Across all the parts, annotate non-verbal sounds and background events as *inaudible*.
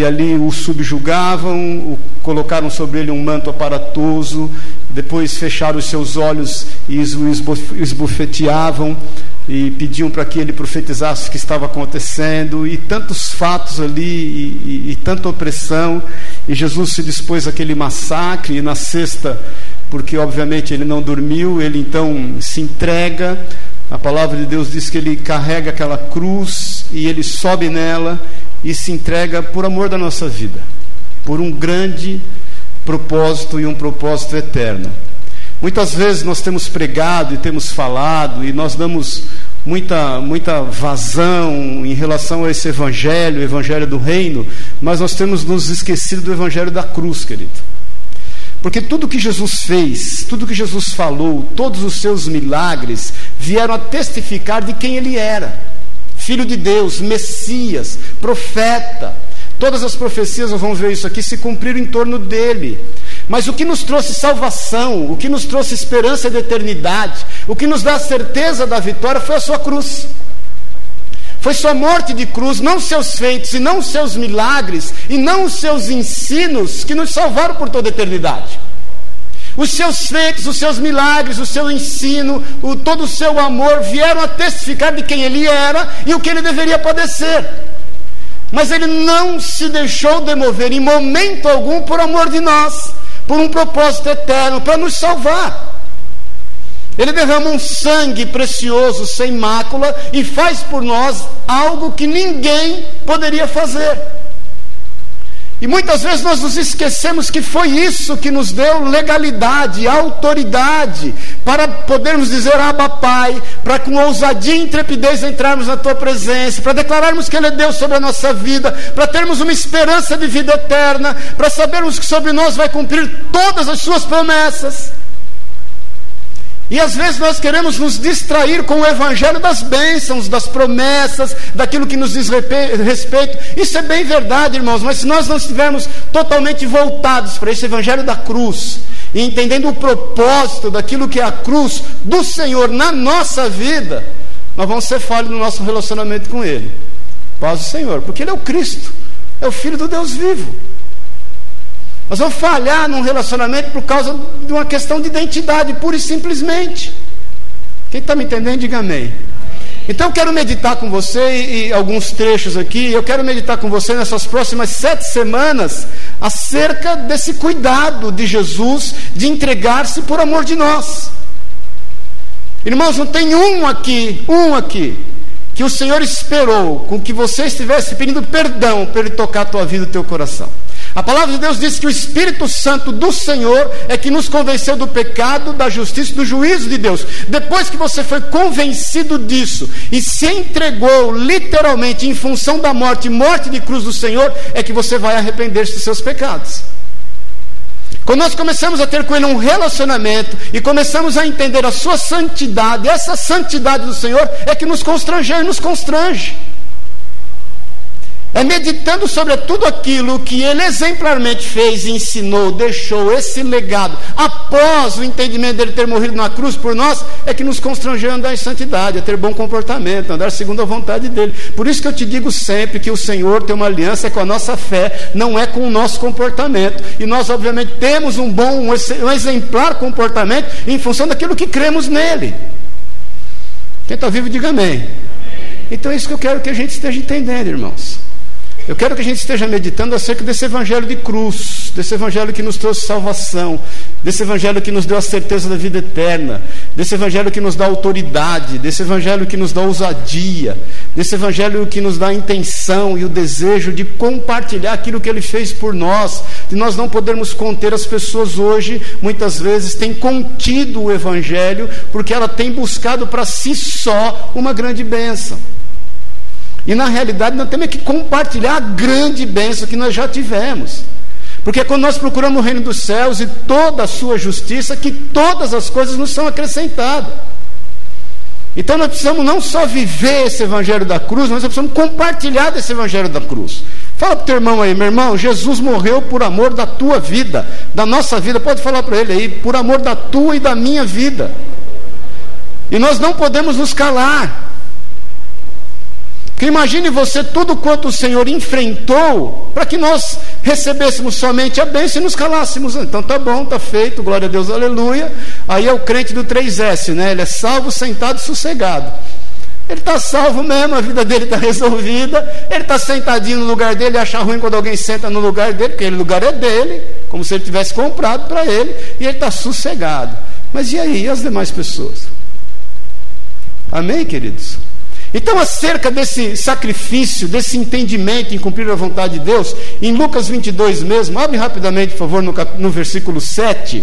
e ali o subjugavam, o, colocaram sobre ele um manto aparatoso, depois fecharam os seus olhos e o esbofeteavam e pediam para que ele profetizasse o que estava acontecendo, e tantos fatos ali, e, e, e tanta opressão, e Jesus se dispôs àquele massacre, e na sexta, porque obviamente ele não dormiu, ele então se entrega, a palavra de Deus diz que ele carrega aquela cruz, e ele sobe nela, e se entrega por amor da nossa vida, por um grande propósito e um propósito eterno. Muitas vezes nós temos pregado e temos falado e nós damos muita, muita vazão em relação a esse evangelho, o evangelho do reino, mas nós temos nos esquecido do evangelho da cruz, querido. Porque tudo que Jesus fez, tudo que Jesus falou, todos os seus milagres vieram a testificar de quem ele era. Filho de Deus, Messias, profeta. Todas as profecias, nós vamos ver isso aqui, se cumpriram em torno dele. Mas o que nos trouxe salvação, o que nos trouxe esperança de eternidade, o que nos dá a certeza da vitória foi a sua cruz. Foi sua morte de cruz, não seus feitos e não seus milagres e não os seus ensinos que nos salvaram por toda a eternidade. Os seus feitos, os seus milagres, o seu ensino, o, todo o seu amor vieram a testificar de quem ele era e o que ele deveria padecer. Mas ele não se deixou demover em momento algum por amor de nós por um propósito eterno, para nos salvar. Ele derrama um sangue precioso, sem mácula, e faz por nós algo que ninguém poderia fazer. E muitas vezes nós nos esquecemos que foi isso que nos deu legalidade, autoridade, para podermos dizer Abba Pai, para com ousadia e intrepidez entrarmos na Tua presença, para declararmos que Ele é Deus sobre a nossa vida, para termos uma esperança de vida eterna, para sabermos que sobre nós vai cumprir todas as Suas promessas. E às vezes nós queremos nos distrair com o evangelho das bênçãos, das promessas, daquilo que nos diz respeito. Isso é bem verdade, irmãos, mas se nós não estivermos totalmente voltados para esse evangelho da cruz, e entendendo o propósito daquilo que é a cruz do Senhor na nossa vida, nós vamos ser falhos no nosso relacionamento com Ele. Paz do Senhor, porque Ele é o Cristo, é o Filho do Deus vivo. Nós vamos falhar num relacionamento por causa de uma questão de identidade, pura e simplesmente. Quem está me entendendo, diga amém. Então eu quero meditar com você e, alguns trechos aqui. Eu quero meditar com você nessas próximas sete semanas acerca desse cuidado de Jesus de entregar-se por amor de nós. Irmãos, não tem um aqui, um aqui, que o Senhor esperou com que você estivesse pedindo perdão para Ele tocar a tua vida e o teu coração. A palavra de Deus diz que o Espírito Santo do Senhor é que nos convenceu do pecado, da justiça e do juízo de Deus. Depois que você foi convencido disso e se entregou literalmente em função da morte, morte de cruz do Senhor, é que você vai arrepender-se dos seus pecados. Quando nós começamos a ter com Ele um relacionamento e começamos a entender a Sua santidade, essa santidade do Senhor é que nos constrangeu e nos constrange. É meditando sobre tudo aquilo que ele exemplarmente fez, ensinou, deixou, esse legado, após o entendimento dele ter morrido na cruz por nós, é que nos constrangeu a andar em santidade, a ter bom comportamento, a andar segundo a vontade dele. Por isso que eu te digo sempre que o Senhor tem uma aliança com a nossa fé, não é com o nosso comportamento. E nós, obviamente, temos um bom, um exemplar comportamento em função daquilo que cremos nele. Quem está vivo, diga amém. Então é isso que eu quero que a gente esteja entendendo, irmãos. Eu quero que a gente esteja meditando acerca desse evangelho de cruz, desse evangelho que nos trouxe salvação, desse evangelho que nos deu a certeza da vida eterna, desse evangelho que nos dá autoridade, desse evangelho que nos dá ousadia, desse evangelho que nos dá a intenção e o desejo de compartilhar aquilo que ele fez por nós, de nós não podermos conter as pessoas hoje, muitas vezes têm contido o evangelho porque ela tem buscado para si só uma grande bênção. E na realidade nós temos que compartilhar a grande bênção que nós já tivemos. Porque quando nós procuramos o reino dos céus e toda a sua justiça, que todas as coisas nos são acrescentadas. Então nós precisamos não só viver esse evangelho da cruz, mas nós precisamos compartilhar desse evangelho da cruz. Fala para o teu irmão aí, meu irmão, Jesus morreu por amor da tua vida, da nossa vida. Pode falar para ele aí, por amor da tua e da minha vida. E nós não podemos nos calar. Que imagine você tudo quanto o Senhor enfrentou para que nós recebêssemos somente a bênção e nos calássemos. Então tá bom, tá feito, glória a Deus, aleluia. Aí é o crente do 3S, né? Ele é salvo, sentado sossegado. Ele está salvo mesmo, a vida dele está *laughs* resolvida. Ele está sentadinho no lugar dele, acha ruim quando alguém senta no lugar dele, porque aquele lugar é dele, como se ele tivesse comprado para ele, e ele está sossegado. Mas e aí, e as demais pessoas? Amém, queridos? Então, acerca desse sacrifício, desse entendimento em cumprir a vontade de Deus, em Lucas 22 mesmo, abre rapidamente, por favor, no, no versículo 7.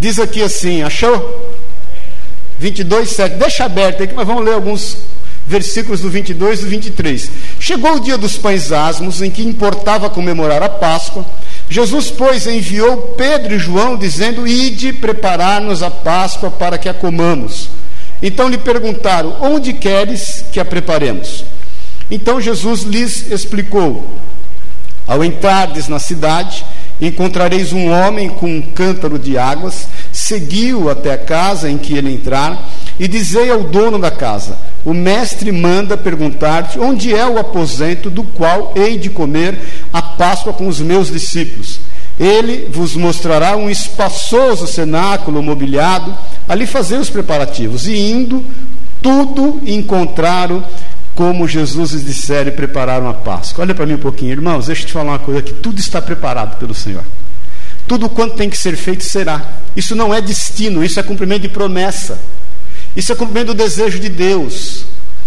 Diz aqui assim, achou? 22, 7. Deixa aberto aqui, mas vamos ler alguns versículos do 22 e do 23. Chegou o dia dos pães asmos, em que importava comemorar a Páscoa. Jesus, pois, enviou Pedro e João, dizendo: Ide preparar-nos a Páscoa para que a comamos. Então lhe perguntaram: Onde queres que a preparemos? Então Jesus lhes explicou: Ao entrardes na cidade, encontrareis um homem com um cântaro de águas, seguiu até a casa em que ele entrar, e dizei ao dono da casa: O mestre manda perguntar-te onde é o aposento do qual hei de comer a Páscoa com os meus discípulos. Ele vos mostrará um espaçoso cenáculo mobiliado, ali fazer os preparativos. E indo, tudo encontraram como Jesus lhes dissera e prepararam a Páscoa. Olha para mim um pouquinho, irmãos, deixa eu te falar uma coisa que tudo está preparado pelo Senhor. Tudo quanto tem que ser feito será. Isso não é destino, isso é cumprimento de promessa. Isso é cumprimento do desejo de Deus.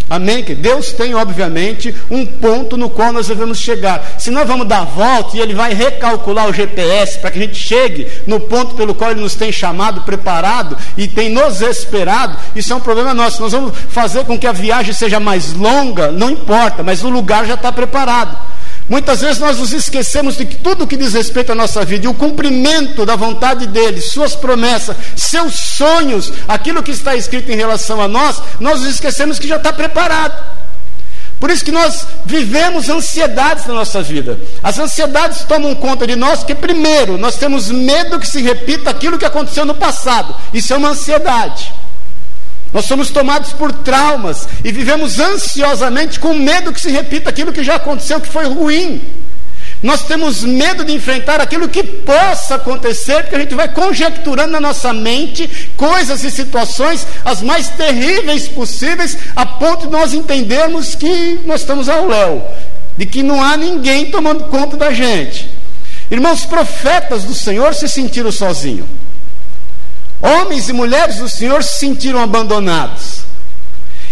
Amém? Deus tem, obviamente, um ponto no qual nós devemos chegar. Se nós vamos dar a volta e Ele vai recalcular o GPS para que a gente chegue no ponto pelo qual Ele nos tem chamado, preparado e tem nos esperado, isso é um problema nosso. Nós vamos fazer com que a viagem seja mais longa, não importa, mas o lugar já está preparado. Muitas vezes nós nos esquecemos de que tudo que diz respeito à nossa vida e o cumprimento da vontade dele, suas promessas, seus sonhos, aquilo que está escrito em relação a nós, nós nos esquecemos que já está preparado. Por isso que nós vivemos ansiedades na nossa vida. As ansiedades tomam conta de nós, porque primeiro nós temos medo que se repita aquilo que aconteceu no passado. Isso é uma ansiedade. Nós somos tomados por traumas e vivemos ansiosamente com medo que se repita aquilo que já aconteceu, que foi ruim. Nós temos medo de enfrentar aquilo que possa acontecer, porque a gente vai conjecturando na nossa mente coisas e situações as mais terríveis possíveis, a ponto de nós entendermos que nós estamos ao léu, de que não há ninguém tomando conta da gente. Irmãos, profetas do Senhor se sentiram sozinhos. Homens e mulheres do Senhor se sentiram abandonados.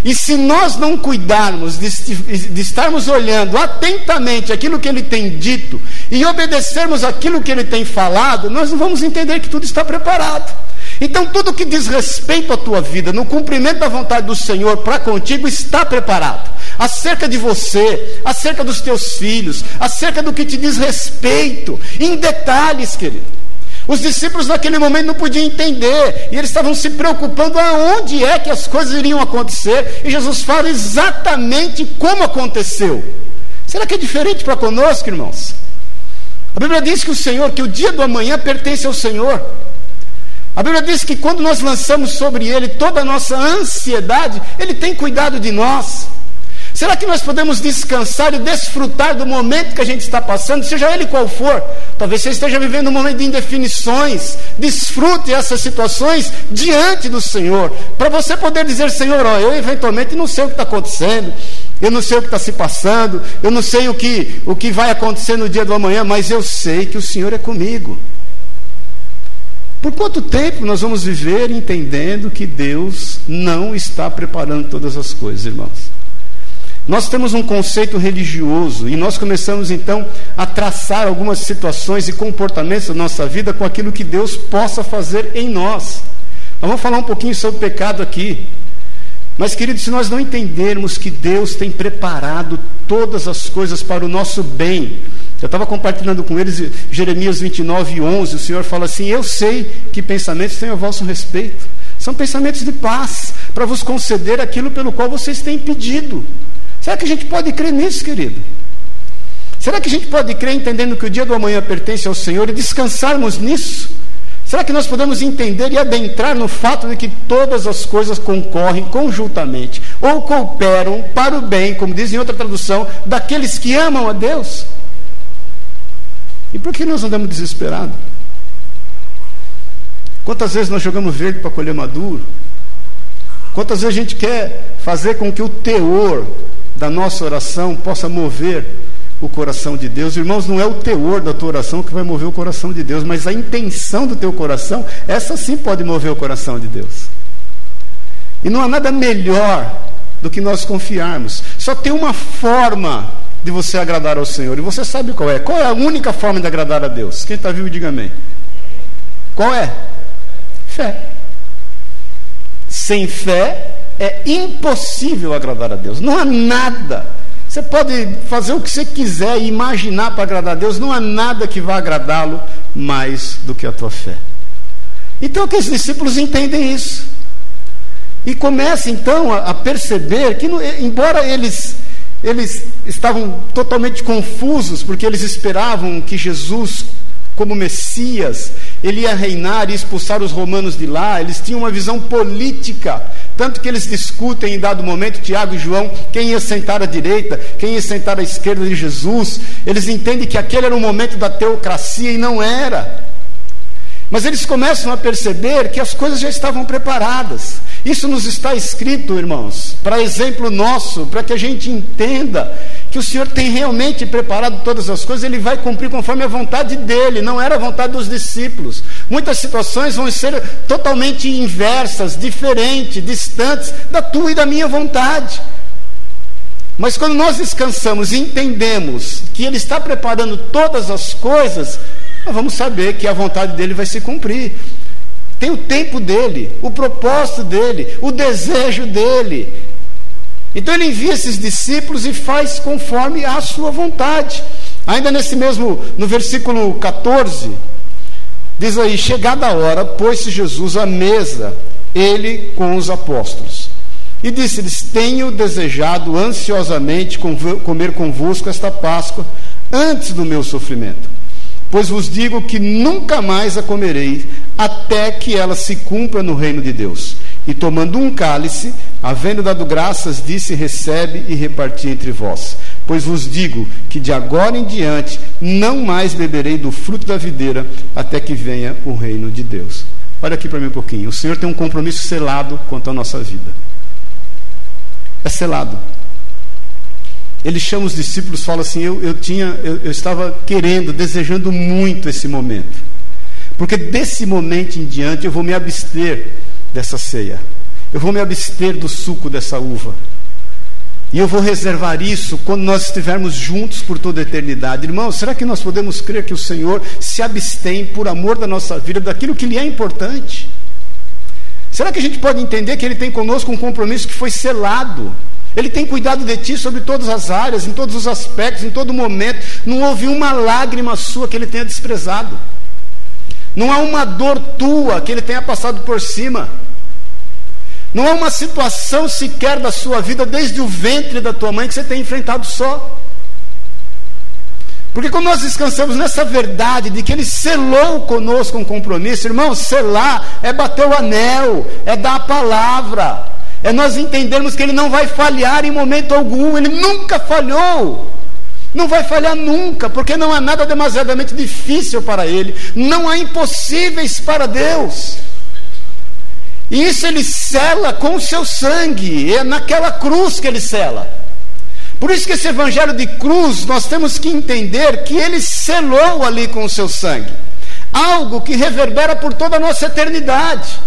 E se nós não cuidarmos de, estarmos olhando atentamente aquilo que ele tem dito e obedecermos aquilo que ele tem falado, nós não vamos entender que tudo está preparado. Então, tudo que diz respeito à tua vida, no cumprimento da vontade do Senhor para contigo, está preparado. Acerca de você, acerca dos teus filhos, acerca do que te diz respeito, em detalhes, querido. Os discípulos naquele momento não podiam entender, e eles estavam se preocupando aonde é que as coisas iriam acontecer, e Jesus fala exatamente como aconteceu. Será que é diferente para conosco, irmãos? A Bíblia diz que o Senhor, que o dia do amanhã pertence ao Senhor. A Bíblia diz que quando nós lançamos sobre Ele toda a nossa ansiedade, Ele tem cuidado de nós. Será que nós podemos descansar e desfrutar do momento que a gente está passando, seja ele qual for? Talvez você esteja vivendo um momento de indefinições. Desfrute essas situações diante do Senhor, para você poder dizer: Senhor, ó, eu eventualmente não sei o que está acontecendo, eu não sei o que está se passando, eu não sei o que, o que vai acontecer no dia do amanhã, mas eu sei que o Senhor é comigo. Por quanto tempo nós vamos viver entendendo que Deus não está preparando todas as coisas, irmãos? Nós temos um conceito religioso e nós começamos então a traçar algumas situações e comportamentos da nossa vida com aquilo que Deus possa fazer em nós. Nós vamos falar um pouquinho sobre pecado aqui. Mas, queridos, se nós não entendermos que Deus tem preparado todas as coisas para o nosso bem, eu estava compartilhando com eles Jeremias 29, 11. O Senhor fala assim: Eu sei que pensamentos têm a vosso respeito. São pensamentos de paz, para vos conceder aquilo pelo qual vocês têm pedido. Será que a gente pode crer nisso, querido? Será que a gente pode crer entendendo que o dia do amanhã pertence ao Senhor e descansarmos nisso? Será que nós podemos entender e adentrar no fato de que todas as coisas concorrem conjuntamente ou cooperam para o bem, como diz em outra tradução, daqueles que amam a Deus? E por que nós andamos desesperados? Quantas vezes nós jogamos verde para colher maduro? Quantas vezes a gente quer fazer com que o teor da nossa oração possa mover o coração de Deus. Irmãos, não é o teor da tua oração que vai mover o coração de Deus, mas a intenção do teu coração, essa sim pode mover o coração de Deus. E não há nada melhor do que nós confiarmos. Só tem uma forma de você agradar ao Senhor, e você sabe qual é. Qual é a única forma de agradar a Deus? Quem está vivo, diga amém. Qual é? Fé. Sem fé é impossível agradar a Deus. Não há nada você pode fazer o que você quiser e imaginar para agradar a Deus, não há nada que vá agradá-lo mais do que a tua fé. Então, que os discípulos entendem isso. E começam então a, a perceber que, embora eles, eles estavam totalmente confusos, porque eles esperavam que Jesus, como Messias, ele ia reinar e expulsar os romanos de lá, eles tinham uma visão política tanto que eles discutem em dado momento, Tiago e João, quem ia sentar à direita, quem ia sentar à esquerda de Jesus. Eles entendem que aquele era o momento da teocracia e não era. Mas eles começam a perceber que as coisas já estavam preparadas. Isso nos está escrito, irmãos, para exemplo nosso, para que a gente entenda que o Senhor tem realmente preparado todas as coisas, Ele vai cumprir conforme a vontade dele, não era a vontade dos discípulos. Muitas situações vão ser totalmente inversas, diferentes, distantes da tua e da minha vontade. Mas quando nós descansamos e entendemos que Ele está preparando todas as coisas, nós vamos saber que a vontade dele vai se cumprir. Tem o tempo dele, o propósito dele, o desejo dele. Então ele envia esses discípulos e faz conforme a sua vontade. Ainda nesse mesmo, no versículo 14, diz aí: Chegada a hora, pôs-se Jesus à mesa, ele com os apóstolos. E disse-lhes: Tenho desejado ansiosamente comer convosco esta Páscoa antes do meu sofrimento. Pois vos digo que nunca mais a comerei, até que ela se cumpra no reino de Deus. E tomando um cálice, havendo dado graças, disse: Recebe e reparti entre vós. Pois vos digo que de agora em diante não mais beberei do fruto da videira, até que venha o reino de Deus. Olha aqui para mim um pouquinho. O Senhor tem um compromisso selado quanto à nossa vida. É selado. Ele chama os discípulos, fala assim: Eu, eu tinha, eu, eu estava querendo, desejando muito esse momento, porque desse momento em diante eu vou me abster dessa ceia. Eu vou me abster do suco dessa uva. E eu vou reservar isso quando nós estivermos juntos por toda a eternidade. Irmãos, será que nós podemos crer que o Senhor se abstém por amor da nossa vida, daquilo que lhe é importante? Será que a gente pode entender que Ele tem conosco um compromisso que foi selado? Ele tem cuidado de ti sobre todas as áreas, em todos os aspectos, em todo momento. Não houve uma lágrima sua que Ele tenha desprezado. Não há uma dor tua que Ele tenha passado por cima. Não há uma situação sequer da sua vida, desde o ventre da tua mãe, que você tenha enfrentado só. Porque quando nós descansamos nessa verdade de que Ele selou conosco um compromisso, irmão, selar é bater o anel, é dar a palavra, é nós entendermos que Ele não vai falhar em momento algum, Ele nunca falhou. Não vai falhar nunca, porque não há nada demasiadamente difícil para Ele, não há impossíveis para Deus. E isso ele sela com o seu sangue, é naquela cruz que ele sela. Por isso que esse evangelho de cruz, nós temos que entender que ele selou ali com o seu sangue. Algo que reverbera por toda a nossa eternidade.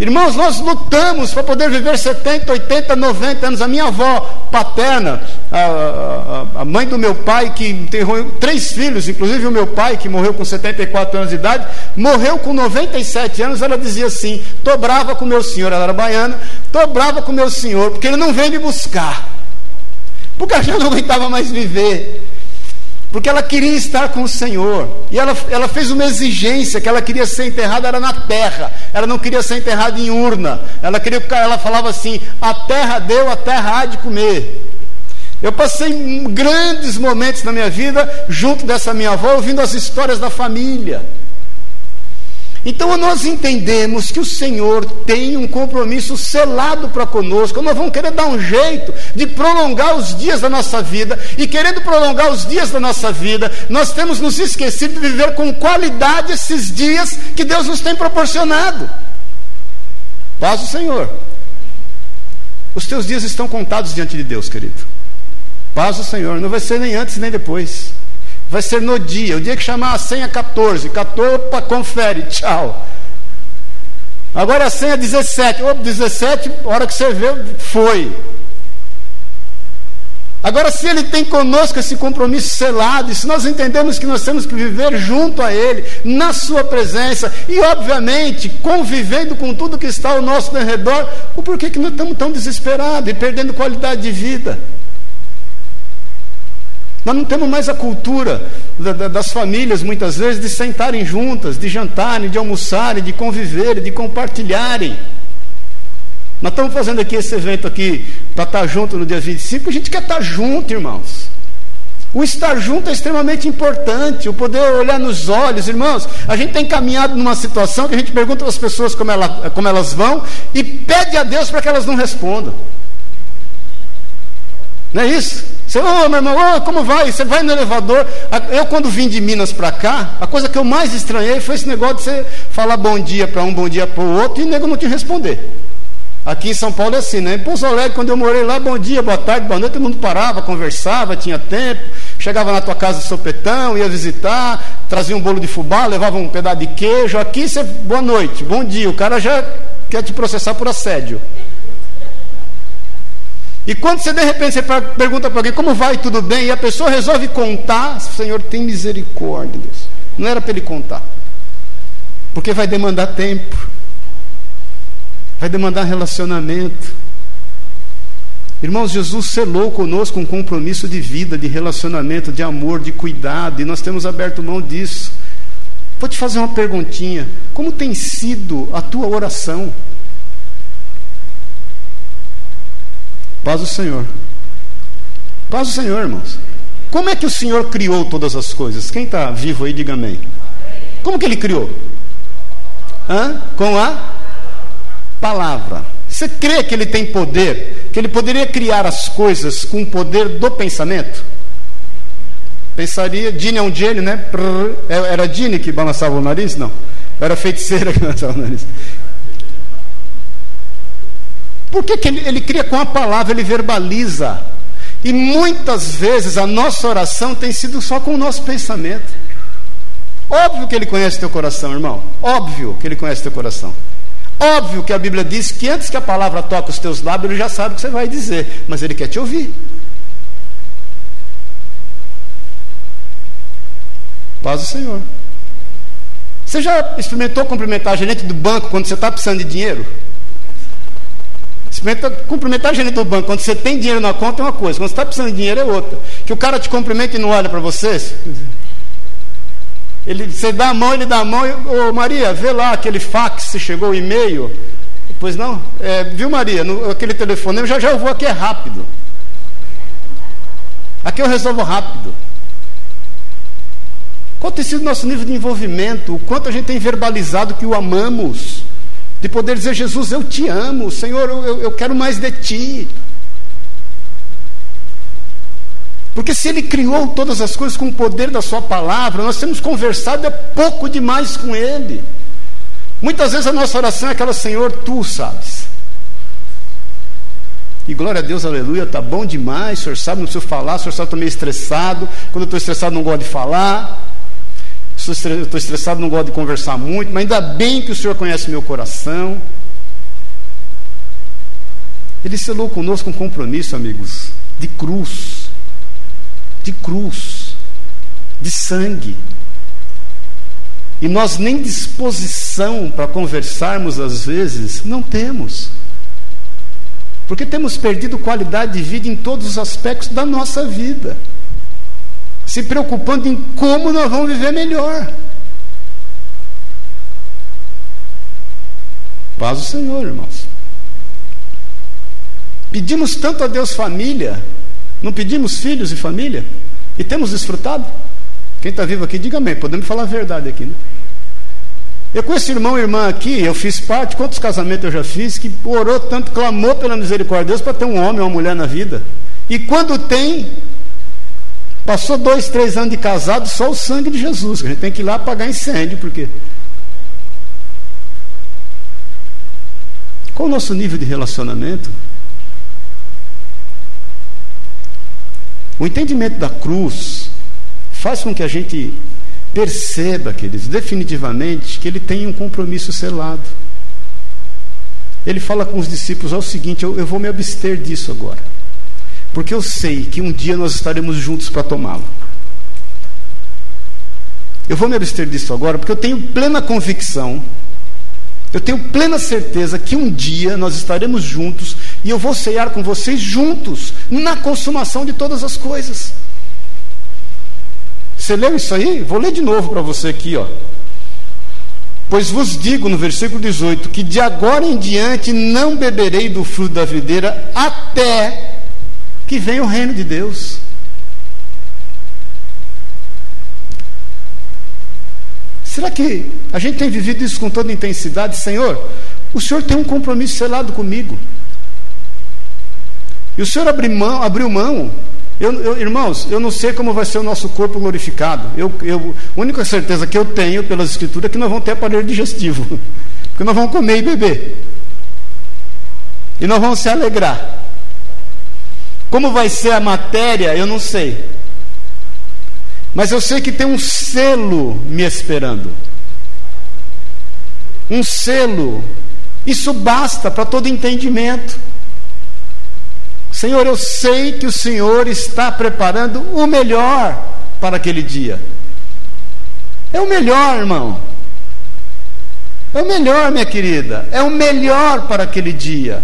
Irmãos, nós lutamos para poder viver 70, 80, 90 anos. A minha avó paterna, a, a, a, mãe do meu pai, que tem três filhos, inclusive o meu pai, que morreu com 74 anos de idade, morreu com 97 anos. Ela dizia assim: estou brava com meu senhor, ela era baiana, estou brava com meu senhor, porque ele não vem me buscar, porque ela já não aguentava mais viver porque ela queria estar com o Senhor. E ela, ela fez uma exigência que ela queria ser enterrada era na terra. Ela não queria ser enterrada em urna. Ela queria ela falava assim: "A terra deu, a terra há de comer". Eu passei grandes momentos na minha vida junto dessa minha avó ouvindo as histórias da família. Então nós entendemos que o Senhor tem um compromisso selado para conosco. Nós vamos querer dar um jeito de prolongar os dias da nossa vida, e querendo prolongar os dias da nossa vida, nós temos nos esquecido de viver com qualidade esses dias que Deus nos tem proporcionado. Paz o Senhor. Os teus dias estão contados diante de Deus, querido. Paz o Senhor. Não vai ser nem antes nem depois. Vai ser no dia. O dia que chamar a senha 14. 14, opa, confere, tchau. Agora a senha 17. Opa, 17, hora que você vê, foi. Agora, se Ele tem conosco esse compromisso selado, e se nós entendemos que nós temos que viver junto a Ele, na Sua presença, e obviamente convivendo com tudo que está ao nosso redor, o porquê que nós estamos tão desesperados e perdendo qualidade de vida? Nós não temos mais a cultura das famílias, muitas vezes, de sentarem juntas, de jantarem, de almoçarem, de conviverem, de compartilharem. Nós estamos fazendo aqui esse evento aqui para estar junto no dia 25, a gente quer estar junto, irmãos. O estar junto é extremamente importante, o poder olhar nos olhos, irmãos. A gente tem caminhado numa situação que a gente pergunta às pessoas como, ela, como elas vão e pede a Deus para que elas não respondam. Não é isso? Você, ô oh, meu irmão, oh, como vai? Você vai no elevador. Eu, quando vim de Minas para cá, a coisa que eu mais estranhei foi esse negócio de você falar bom dia para um, bom dia para o outro e o nego não te responder. Aqui em São Paulo é assim, né? Em Pouso Alegre, quando eu morei lá, bom dia, boa tarde, boa noite, todo mundo parava, conversava, tinha tempo, chegava na tua casa de sopetão, ia visitar, trazia um bolo de fubá, levava um pedaço de queijo. Aqui você, boa noite, bom dia, o cara já quer te processar por assédio. E quando você de repente você pergunta para alguém como vai, tudo bem, e a pessoa resolve contar, Senhor, tem misericórdia, Deus. Não era para ele contar, porque vai demandar tempo vai demandar relacionamento. Irmãos, Jesus selou conosco um compromisso de vida, de relacionamento, de amor, de cuidado, e nós temos aberto mão disso. Vou te fazer uma perguntinha: como tem sido a tua oração? Paz do Senhor. Paz do Senhor, irmãos. Como é que o Senhor criou todas as coisas? Quem está vivo aí, diga amém. Como que ele criou? Hã? Com a palavra. Você crê que ele tem poder? Que ele poderia criar as coisas com o poder do pensamento? Pensaria, Dini é um gênio, né? É, era Dini que balançava o nariz? Não. Era feiticeira que *laughs* balançava o nariz. Por que, que ele, ele cria com a palavra, ele verbaliza? E muitas vezes a nossa oração tem sido só com o nosso pensamento. Óbvio que ele conhece teu coração, irmão. Óbvio que ele conhece teu coração. Óbvio que a Bíblia diz que antes que a palavra toque os teus lábios, ele já sabe o que você vai dizer, mas ele quer te ouvir. Paz do Senhor. Você já experimentou cumprimentar a gerente do banco quando você está precisando de dinheiro? Experimenta cumprimentar a gerente do banco quando você tem dinheiro na conta é uma coisa, quando você está precisando de dinheiro é outra. Que o cara te cumprimenta e não olha para você. Ele, você dá a mão, ele dá a mão. Ô Maria, vê lá aquele fax, se chegou o e-mail. Pois não? É, viu, Maria? No, aquele telefone, já já eu vou aqui é rápido. Aqui eu resolvo rápido. Qual tem sido o nosso nível de envolvimento? O quanto a gente tem verbalizado que o amamos? De poder dizer, Jesus, eu te amo, Senhor, eu, eu quero mais de ti. Porque se Ele criou todas as coisas com o poder da Sua palavra, nós temos conversado é pouco demais com Ele. Muitas vezes a nossa oração é aquela, Senhor, Tu sabes. E glória a Deus, aleluia, tá bom demais, o senhor sabe, não preciso falar, o senhor sabe, estou meio estressado. Quando eu estou estressado, não gosto de falar. Estou estressado, não gosto de conversar muito, mas ainda bem que o Senhor conhece meu coração. Ele selou conosco um compromisso, amigos, de cruz de cruz, de sangue. E nós nem disposição para conversarmos às vezes não temos. Porque temos perdido qualidade de vida em todos os aspectos da nossa vida. Se preocupando em como nós vamos viver melhor. Paz o Senhor, irmãos. Pedimos tanto a Deus família, não pedimos filhos e família? E temos desfrutado? Quem está vivo aqui, diga amém. Podemos falar a verdade aqui, né? Eu conheço irmão e irmã aqui, eu fiz parte, quantos casamentos eu já fiz, que orou tanto, clamou pela misericórdia de Deus para ter um homem ou uma mulher na vida. E quando tem, passou dois, três anos de casado, só o sangue de Jesus. A gente tem que ir lá apagar incêndio, porque. Qual o nosso nível de relacionamento? O entendimento da cruz faz com que a gente perceba, queridos, definitivamente que ele tem um compromisso selado. Ele fala com os discípulos: é o seguinte, eu, eu vou me abster disso agora, porque eu sei que um dia nós estaremos juntos para tomá-lo. Eu vou me abster disso agora porque eu tenho plena convicção, eu tenho plena certeza que um dia nós estaremos juntos e eu vou ceiar com vocês juntos, na consumação de todas as coisas. Você leu isso aí? Vou ler de novo para você aqui, ó. Pois vos digo no versículo 18 que de agora em diante não beberei do fruto da videira até que venha o reino de Deus. Será que a gente tem vivido isso com toda intensidade? Senhor, o Senhor tem um compromisso selado comigo. E o Senhor abriu mão, abriu mão. Eu, eu, irmãos, eu não sei como vai ser o nosso corpo glorificado. Eu, eu, a única certeza que eu tenho pelas escrituras é que nós vamos ter aparelho digestivo. *laughs* Porque nós vamos comer e beber. E nós vamos se alegrar. Como vai ser a matéria, eu não sei. Mas eu sei que tem um selo me esperando. Um selo. Isso basta para todo entendimento. Senhor, eu sei que o Senhor está preparando o melhor para aquele dia. É o melhor, irmão. É o melhor, minha querida. É o melhor para aquele dia.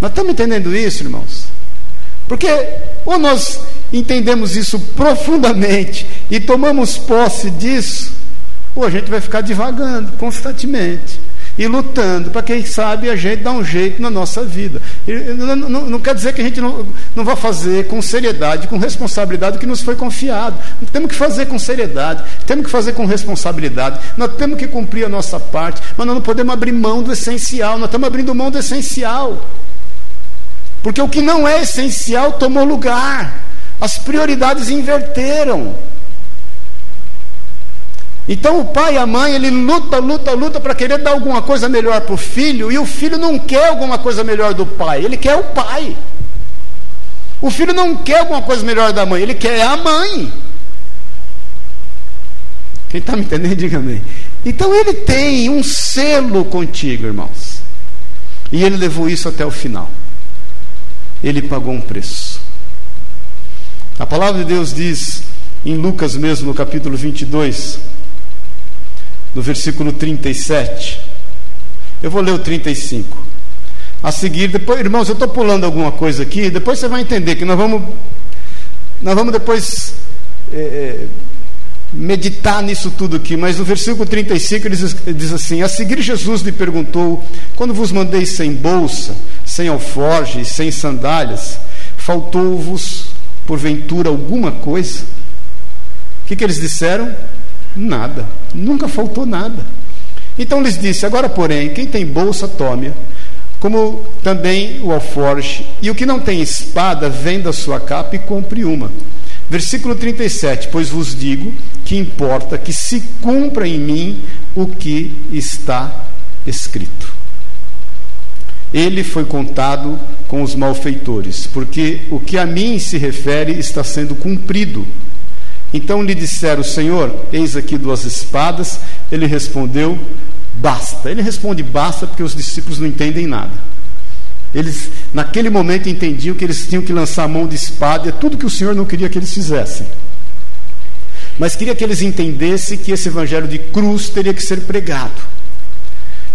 Nós estamos entendendo isso, irmãos? Porque ou nós entendemos isso profundamente e tomamos posse disso, ou a gente vai ficar divagando constantemente e lutando para quem sabe a gente dar um jeito na nossa vida. Não, não, não, quer dizer que a gente não, não vai fazer com seriedade, com responsabilidade o que nos foi confiado. Temos que fazer com seriedade, temos que fazer com responsabilidade, nós temos que cumprir a nossa parte, mas nós não podemos abrir mão do essencial, nós estamos abrindo mão do essencial. Porque o que não é essencial tomou lugar, as prioridades inverteram. Então o pai e a mãe, ele luta, luta, luta para querer dar alguma coisa melhor para o filho, e o filho não quer alguma coisa melhor do pai, ele quer o pai. O filho não quer alguma coisa melhor da mãe, ele quer a mãe. Quem está me entendendo, diga amém. Então ele tem um selo contigo, irmãos. E ele levou isso até o final. Ele pagou um preço. A palavra de Deus diz, em Lucas mesmo, no capítulo 22, no versículo 37. Eu vou ler o 35. A seguir, depois, irmãos, eu estou pulando alguma coisa aqui, depois você vai entender que nós vamos, nós vamos depois é, meditar nisso tudo aqui, mas no versículo 35 ele diz, diz assim: A seguir, Jesus lhe perguntou: Quando vos mandei sem bolsa, sem alforge, sem sandálias, faltou-vos porventura alguma coisa? O que, que eles disseram? Nada, nunca faltou nada. Então lhes disse: Agora, porém, quem tem bolsa, tome-a, como também o alforje, e o que não tem espada, venda sua capa e compre uma. Versículo 37: Pois vos digo que importa que se cumpra em mim o que está escrito. Ele foi contado com os malfeitores, porque o que a mim se refere está sendo cumprido. Então lhe disseram: Senhor, eis aqui duas espadas. Ele respondeu: Basta. Ele responde: Basta, porque os discípulos não entendem nada. Eles, naquele momento, entendiam que eles tinham que lançar a mão de espada, é tudo que o Senhor não queria que eles fizessem. Mas queria que eles entendessem que esse evangelho de cruz teria que ser pregado.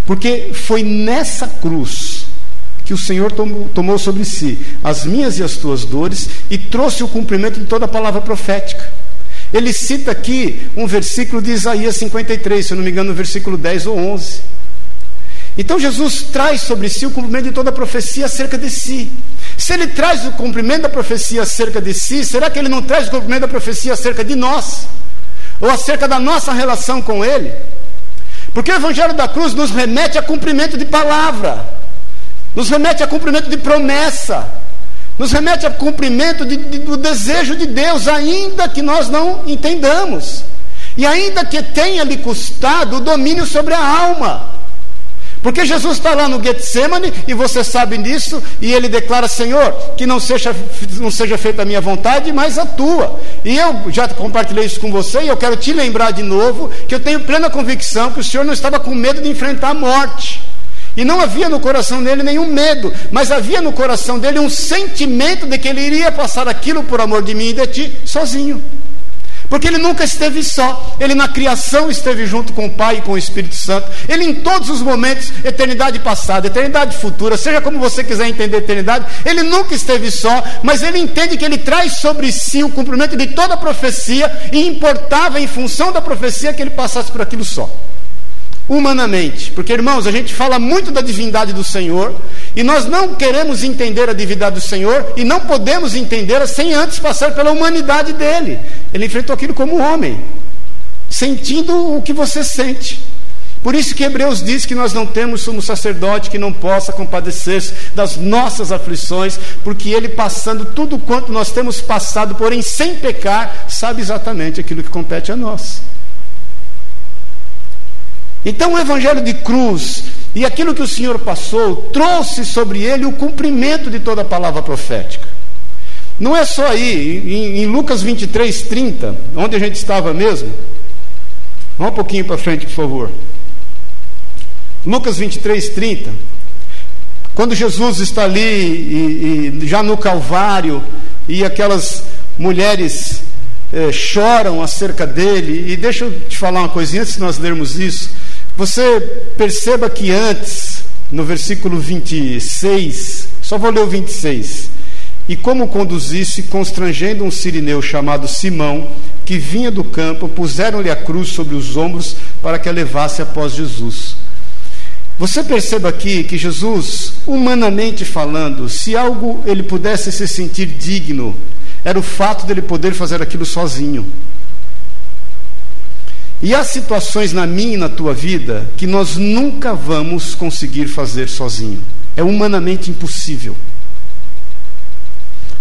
Porque foi nessa cruz que o Senhor tomou, sobre si as minhas e as tuas dores e trouxe o cumprimento de toda a palavra profética. Ele cita aqui um versículo de Isaías 53, se eu não me engano, no versículo 10 ou 11. Então Jesus traz sobre si o cumprimento de toda a profecia acerca de si. Se ele traz o cumprimento da profecia acerca de si, será que ele não traz o cumprimento da profecia acerca de nós? ou acerca da nossa relação com Ele. Porque o Evangelho da Cruz nos remete a cumprimento de palavra, nos remete a cumprimento de promessa, nos remete a cumprimento de, de, do desejo de Deus, ainda que nós não entendamos, e ainda que tenha lhe custado o domínio sobre a alma. Porque Jesus está lá no Getsemane, e você sabe disso, e ele declara: Senhor, que não seja, não seja feita a minha vontade, mas a tua. E eu já compartilhei isso com você, e eu quero te lembrar de novo que eu tenho plena convicção que o Senhor não estava com medo de enfrentar a morte. E não havia no coração dele nenhum medo, mas havia no coração dele um sentimento de que ele iria passar aquilo por amor de mim e de ti sozinho. Porque ele nunca esteve só, ele na criação esteve junto com o Pai e com o Espírito Santo, ele em todos os momentos, eternidade passada, eternidade futura, seja como você quiser entender eternidade, ele nunca esteve só, mas ele entende que ele traz sobre si o cumprimento de toda a profecia e importava em função da profecia que ele passasse por aquilo só humanamente. Porque, irmãos, a gente fala muito da divindade do Senhor e nós não queremos entender a divindade do Senhor e não podemos entendê-la sem antes passar pela humanidade dele. Ele enfrentou aquilo como homem, sentindo o que você sente. Por isso que Hebreus diz que nós não temos sumo sacerdote que não possa compadecer-se das nossas aflições, porque ele passando tudo quanto nós temos passado, porém sem pecar, sabe exatamente aquilo que compete a nós. Então o evangelho de cruz e aquilo que o Senhor passou trouxe sobre ele o cumprimento de toda a palavra profética. Não é só aí, em, em Lucas 23, 30, onde a gente estava mesmo. Vamos um pouquinho para frente, por favor. Lucas 23, 30. Quando Jesus está ali, e, e já no Calvário, e aquelas mulheres eh, choram acerca dele, e deixa eu te falar uma coisinha antes de nós lermos isso. Você perceba que antes, no versículo 26, só vou ler o 26. E como conduzisse, constrangendo um sirineu chamado Simão, que vinha do campo, puseram-lhe a cruz sobre os ombros para que a levasse após Jesus. Você perceba aqui que Jesus, humanamente falando, se algo ele pudesse se sentir digno, era o fato dele poder fazer aquilo sozinho. E há situações na minha e na tua vida que nós nunca vamos conseguir fazer sozinho. É humanamente impossível.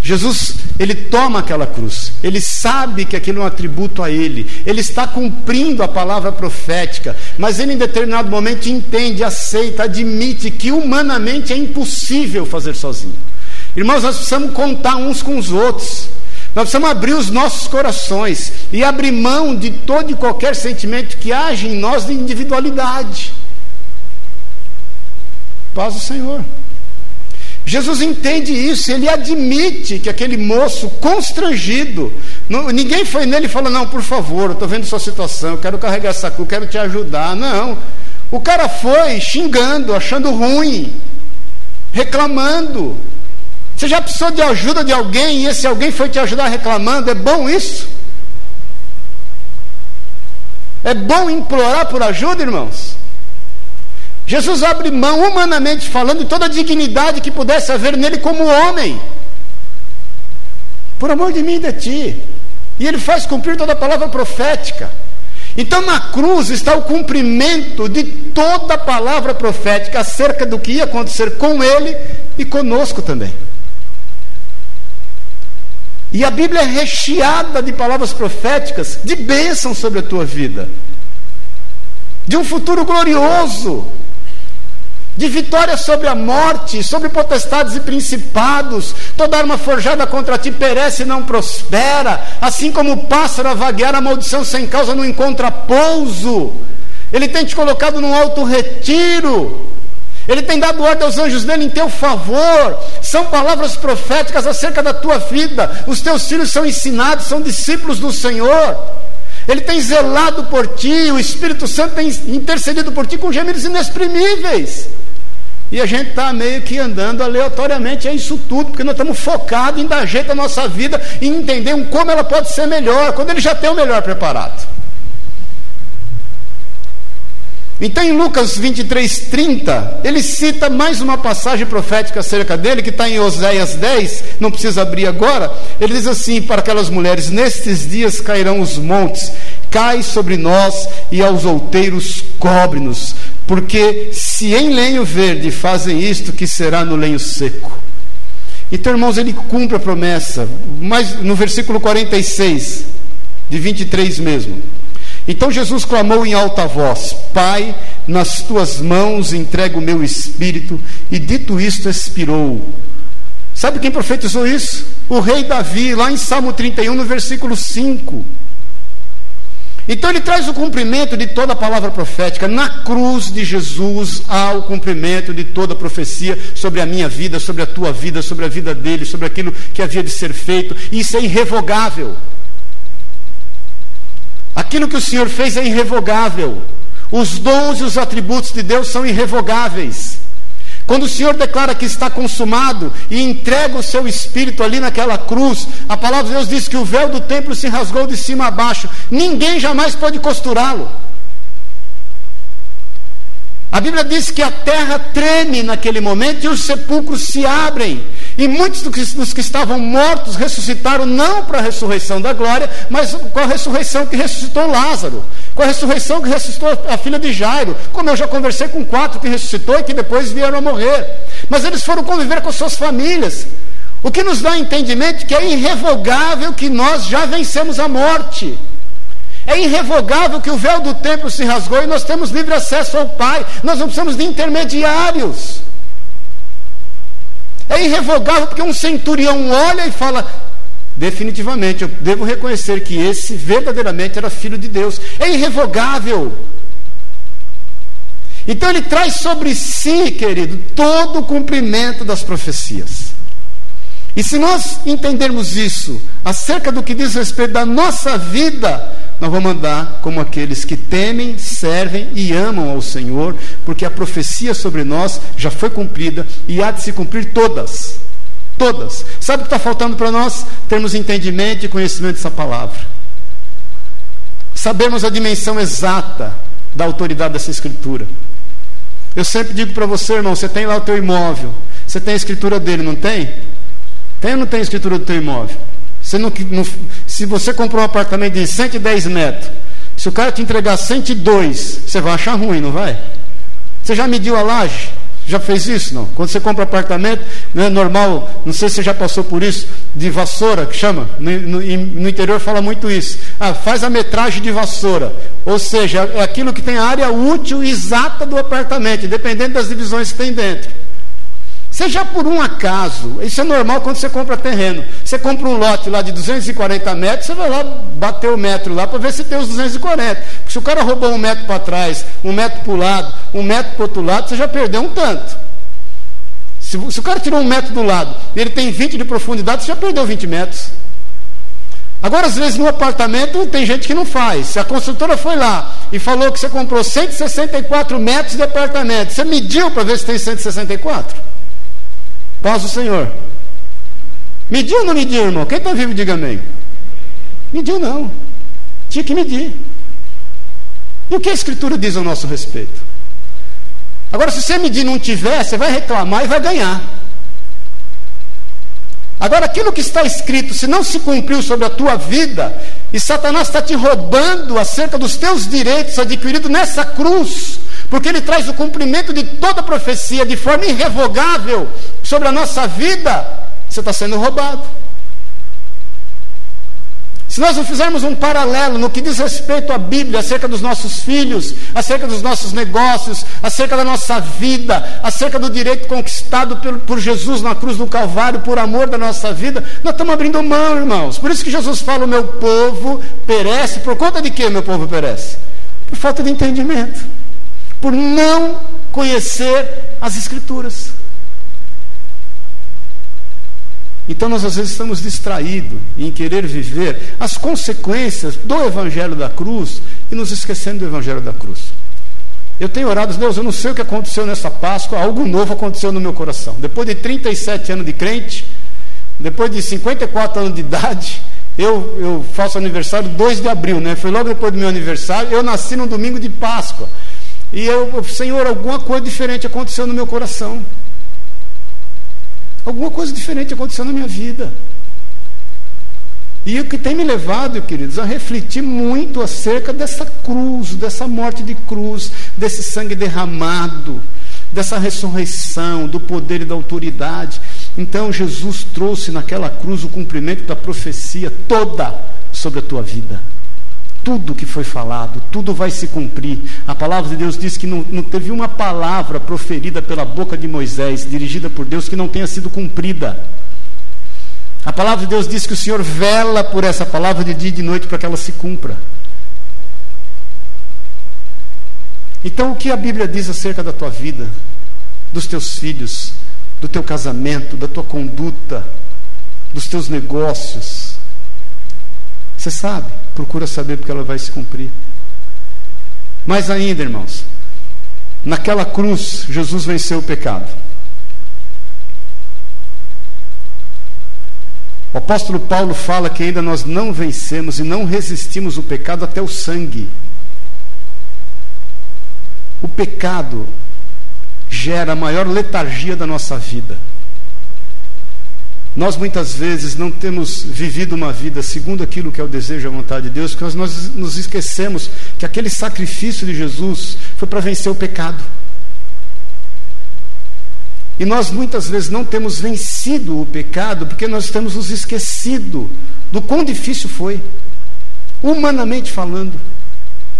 Jesus, ele toma aquela cruz, ele sabe que aquilo é um atributo a ele, ele está cumprindo a palavra profética, mas ele em determinado momento entende, aceita, admite que humanamente é impossível fazer sozinho. Irmãos, nós precisamos contar uns com os outros. Nós precisamos abrir os nossos corações e abrir mão de todo e qualquer sentimento que age em nós de individualidade. Paz do Senhor. Jesus entende isso, ele admite que aquele moço constrangido, ninguém foi nele e falou: Não, por favor, estou vendo sua situação, quero carregar essa cruz, quero te ajudar. Não. O cara foi xingando, achando ruim, reclamando, você já precisou de ajuda de alguém e esse alguém foi te ajudar reclamando? É bom isso? É bom implorar por ajuda, irmãos? Jesus abre mão, humanamente falando, de toda a dignidade que pudesse haver nele como homem. Por amor de mim e de ti. E ele faz cumprir toda a palavra profética. Então na cruz está o cumprimento de toda a palavra profética acerca do que ia acontecer com ele e conosco também. E a Bíblia é recheada de palavras proféticas, de bênção sobre a tua vida, de um futuro glorioso, de vitória sobre a morte, sobre potestades e principados. Toda arma forjada contra ti perece e não prospera, assim como o pássaro a vaguear, a maldição sem causa não encontra pouso. Ele tem te colocado num alto retiro. Ele tem dado ordem aos anjos dele em teu favor. São palavras proféticas acerca da tua vida. Os teus filhos são ensinados, são discípulos do Senhor. Ele tem zelado por ti, o Espírito Santo tem intercedido por ti com gemidos inexprimíveis. E a gente está meio que andando aleatoriamente, é isso tudo, porque nós estamos focados em dar jeito à nossa vida e entender como ela pode ser melhor, quando ele já tem o melhor preparado. Então, em Lucas 23, 30, ele cita mais uma passagem profética acerca dele, que está em Oséias 10, não precisa abrir agora. Ele diz assim para aquelas mulheres: Nestes dias cairão os montes, cai sobre nós e aos outeiros cobre-nos. Porque se em lenho verde fazem isto, que será no lenho seco. Então, irmãos, ele cumpre a promessa, mas no versículo 46, de 23 mesmo. Então Jesus clamou em alta voz: Pai, nas tuas mãos entrego o meu espírito, e dito isto, expirou. Sabe quem profetizou isso? O rei Davi, lá em Salmo 31, no versículo 5. Então ele traz o cumprimento de toda a palavra profética. Na cruz de Jesus há o cumprimento de toda a profecia sobre a minha vida, sobre a tua vida, sobre a vida dele, sobre aquilo que havia de ser feito. Isso é irrevogável. Aquilo que o Senhor fez é irrevogável. Os dons e os atributos de Deus são irrevogáveis. Quando o Senhor declara que está consumado e entrega o seu espírito ali naquela cruz, a palavra de Deus diz que o véu do templo se rasgou de cima a baixo. Ninguém jamais pode costurá-lo. A Bíblia diz que a terra treme naquele momento e os sepulcros se abrem. E muitos dos que estavam mortos ressuscitaram não para a ressurreição da glória, mas com a ressurreição que ressuscitou Lázaro, com a ressurreição que ressuscitou a filha de Jairo, como eu já conversei com quatro que ressuscitou e que depois vieram a morrer. Mas eles foram conviver com suas famílias. O que nos dá entendimento que é irrevogável que nós já vencemos a morte. É irrevogável que o véu do templo se rasgou e nós temos livre acesso ao Pai. Nós não precisamos de intermediários. É irrevogável porque um centurião olha e fala: definitivamente, eu devo reconhecer que esse verdadeiramente era filho de Deus. É irrevogável. Então ele traz sobre si, querido, todo o cumprimento das profecias. E se nós entendermos isso acerca do que diz respeito da nossa vida, nós vamos andar como aqueles que temem, servem e amam ao Senhor, porque a profecia sobre nós já foi cumprida e há de se cumprir todas. Todas. Sabe o que está faltando para nós? Termos entendimento e conhecimento dessa palavra. Sabermos a dimensão exata da autoridade dessa escritura. Eu sempre digo para você, irmão, você tem lá o teu imóvel, você tem a escritura dele, não tem? Tem ou não tem escritura do teu imóvel? Você não, não, se você comprou um apartamento de 110 metros, se o cara te entregar 102, você vai achar ruim, não vai? Você já mediu a laje? Já fez isso? Não? Quando você compra apartamento, não é normal, não sei se você já passou por isso, de vassoura, que chama, no, no, no, interior fala muito isso. Ah, faz a metragem de vassoura. Ou seja, é aquilo que tem a área útil exata do apartamento, independente das divisões que tem dentro. Seja por um acaso, isso é normal quando você compra terreno. Você compra um lote lá de 240 metros, você vai lá bater o metro lá para ver se tem os 240. Porque se o cara roubou um metro para trás, um metro para o lado, um metro para o outro lado, você já perdeu um tanto. Se, se, o cara tirou um metro do lado e ele tem 20 de profundidade, você já perdeu 20 metros. Agora, às vezes, no apartamento, tem gente que não faz. Se a construtora foi lá e falou que você comprou 164 metros de apartamento, você mediu para ver se tem 164? Paz do Senhor. Mediu ou não mediu, irmão? Quem está vivo, diga amém. Mediu não. Tinha que medir. E o que a Escritura diz ao nosso respeito? Agora, se você medir não tiver, você vai reclamar e vai ganhar. Agora, aquilo que está escrito, se não se cumpriu sobre a tua vida, e Satanás está te roubando acerca dos teus direitos adquiridos nessa cruz, porque ele traz o cumprimento de toda profecia de forma irrevogável sobre a nossa vida, você está sendo roubado. Se nós não fizermos um paralelo no que diz respeito à Bíblia, acerca dos nossos filhos, acerca dos nossos negócios, acerca da nossa vida, acerca do direito conquistado por, por Jesus na cruz do Calvário, por amor da nossa vida, nós estamos abrindo mão, irmãos. Por isso que Jesus fala: o meu povo perece. Por conta de que meu povo perece? Por falta de entendimento por não conhecer as Escrituras. Então nós às vezes estamos distraídos em querer viver as consequências do Evangelho da cruz e nos esquecendo do Evangelho da cruz. Eu tenho orado, Deus, eu não sei o que aconteceu nessa Páscoa, algo novo aconteceu no meu coração. Depois de 37 anos de crente, depois de 54 anos de idade, eu, eu faço aniversário 2 de abril, né? Foi logo depois do meu aniversário, eu nasci no domingo de Páscoa. E eu, Senhor, alguma coisa diferente aconteceu no meu coração. Alguma coisa diferente aconteceu na minha vida. E o que tem me levado, queridos, a refletir muito acerca dessa cruz, dessa morte de cruz, desse sangue derramado, dessa ressurreição, do poder e da autoridade. Então Jesus trouxe naquela cruz o cumprimento da profecia toda sobre a tua vida. Tudo que foi falado, tudo vai se cumprir. A palavra de Deus diz que não, não teve uma palavra proferida pela boca de Moisés, dirigida por Deus, que não tenha sido cumprida. A palavra de Deus diz que o Senhor vela por essa palavra de dia e de noite para que ela se cumpra. Então, o que a Bíblia diz acerca da tua vida, dos teus filhos, do teu casamento, da tua conduta, dos teus negócios? Você sabe, procura saber porque ela vai se cumprir. Mais ainda, irmãos, naquela cruz, Jesus venceu o pecado. O apóstolo Paulo fala que ainda nós não vencemos e não resistimos o pecado até o sangue. O pecado gera a maior letargia da nossa vida. Nós muitas vezes não temos vivido uma vida segundo aquilo que é o desejo e a vontade de Deus, porque nós nos esquecemos que aquele sacrifício de Jesus foi para vencer o pecado. E nós muitas vezes não temos vencido o pecado porque nós temos nos esquecido do quão difícil foi, humanamente falando,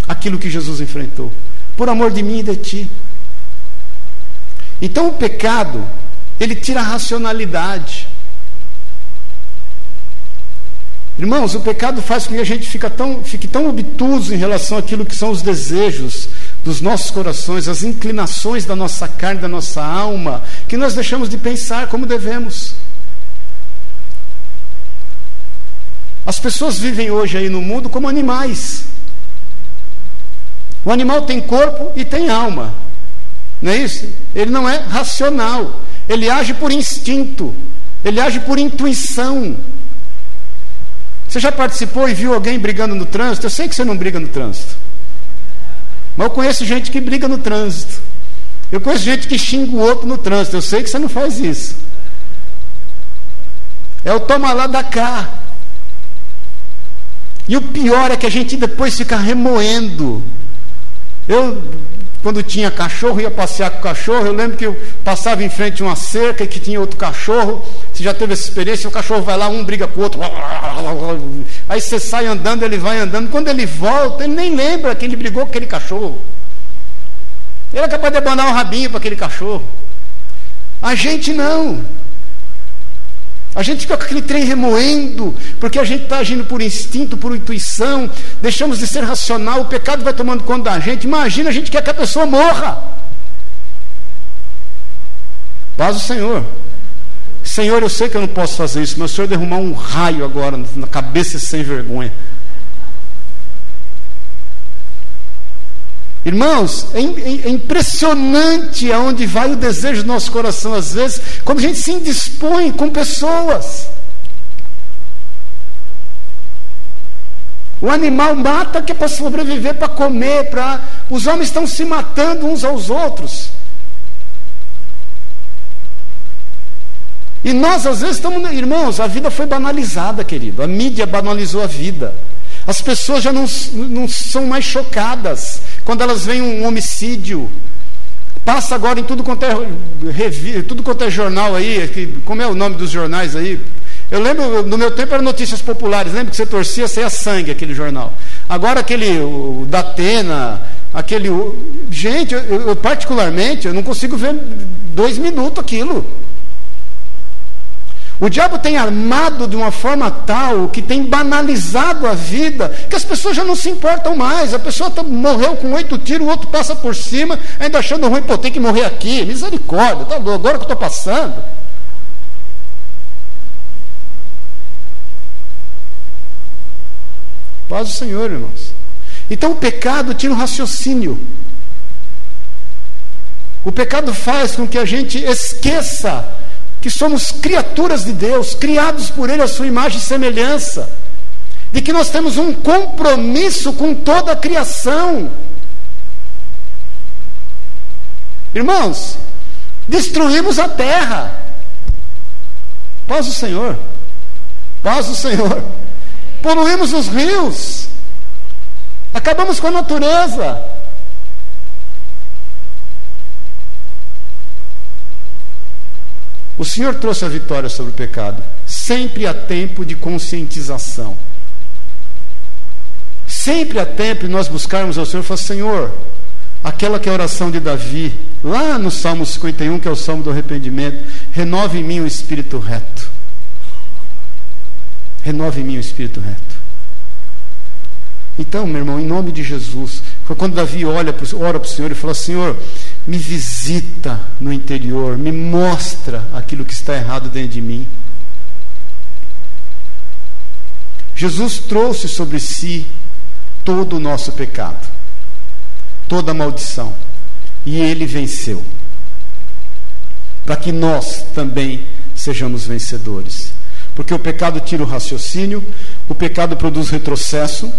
aquilo que Jesus enfrentou, por amor de mim e de ti. Então o pecado, ele tira a racionalidade. Irmãos, o pecado faz com que a gente fique tão, fique tão obtuso em relação àquilo que são os desejos, dos nossos corações, as inclinações da nossa carne, da nossa alma, que nós deixamos de pensar como devemos. As pessoas vivem hoje aí no mundo como animais. O animal tem corpo e tem alma. Não é isso? Ele não é racional. Ele age por instinto. Ele age por intuição. Você já participou e viu alguém brigando no trânsito? Eu sei que você não briga no trânsito. Mas eu conheço gente que briga no trânsito. Eu conheço gente que xinga o outro no trânsito. Eu sei que você não faz isso. É o toma lá da cá. E o pior é que a gente depois fica remoendo. Eu quando tinha cachorro, ia passear com o cachorro. Eu lembro que eu passava em frente a uma cerca e que tinha outro cachorro. Você já teve essa experiência? O cachorro vai lá, um briga com o outro. Aí você sai andando, ele vai andando. Quando ele volta, ele nem lembra que ele brigou com aquele cachorro. Ele é capaz de abanar um rabinho para aquele cachorro. A gente não. A gente fica com aquele trem remoendo, porque a gente está agindo por instinto, por intuição, deixamos de ser racional, o pecado vai tomando conta da gente. Imagina a gente quer que a pessoa morra. Paz o Senhor. Senhor, eu sei que eu não posso fazer isso, mas o Senhor derrumar um raio agora na cabeça sem vergonha. Irmãos, é, é, impressionante aonde vai o desejo do nosso coração, às vezes, quando a gente se indispõe com pessoas. O animal mata que é para sobreviver, para comer, para. Os homens estão se matando uns aos outros. E nós, às vezes, estamos. Irmãos, a vida foi banalizada, querido. A mídia banalizou a vida. As pessoas já não, não são mais chocadas quando elas veem um homicídio. Passa agora em tudo quanto é, revi, tudo quanto é jornal aí, que, como é o nome dos jornais aí? Eu lembro, no meu tempo eram notícias populares, lembro que você torcia, saia sangue aquele jornal. Agora aquele, o, da Atena, aquele. Gente, eu, eu particularmente, eu não consigo ver dois minutos aquilo. O diabo tem armado de uma forma tal que tem banalizado a vida, que as pessoas já não se importam mais. A pessoa tá, morreu com oito tiros, o outro passa por cima, ainda achando ruim, pô, tem que morrer aqui. Misericórdia, tá agora que eu estou passando. Paz do Senhor, irmãos. Então o pecado tira o raciocínio. O pecado faz com que a gente esqueça que somos criaturas de Deus, criados por Ele a sua imagem e semelhança, de que nós temos um compromisso com toda a criação. Irmãos, destruímos a terra. Paz do Senhor. Paz do Senhor. poluímos os rios, acabamos com a natureza. O Senhor trouxe a vitória sobre o pecado. Sempre há tempo de conscientização. Sempre há tempo de nós buscarmos ao Senhor e falar: Senhor, aquela que é a oração de Davi, lá no Salmo 51, que é o Salmo do arrependimento, renove em mim o espírito reto. Renove em mim o espírito reto. Então, meu irmão, em nome de Jesus, foi quando Davi olha, ora para o Senhor e fala: Senhor, me visita no interior, me mostra aquilo que está errado dentro de mim. Jesus trouxe sobre si todo o nosso pecado, toda a maldição, e ele venceu, para que nós também sejamos vencedores. Porque o pecado tira o raciocínio, o pecado produz retrocesso.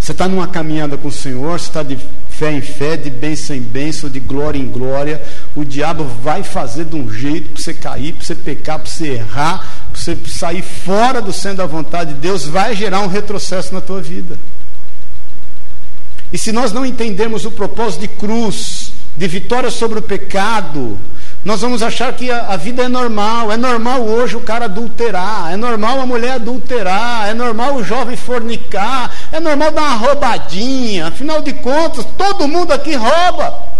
Você está numa caminhada com o Senhor, você está de fé em fé, de bênção em bênção, de glória em glória. O diabo vai fazer de um jeito para você cair, para você pecar, para você errar, para você sair fora do centro da vontade de Deus, vai gerar um retrocesso na tua vida. E se nós não entendermos o propósito de cruz, de vitória sobre o pecado, nós vamos achar que a, a, vida é normal. É normal hoje o cara adulterar, é normal a mulher adulterar, é normal o jovem fornicar, é normal dar uma roubadinha. Afinal de contas, todo mundo aqui rouba.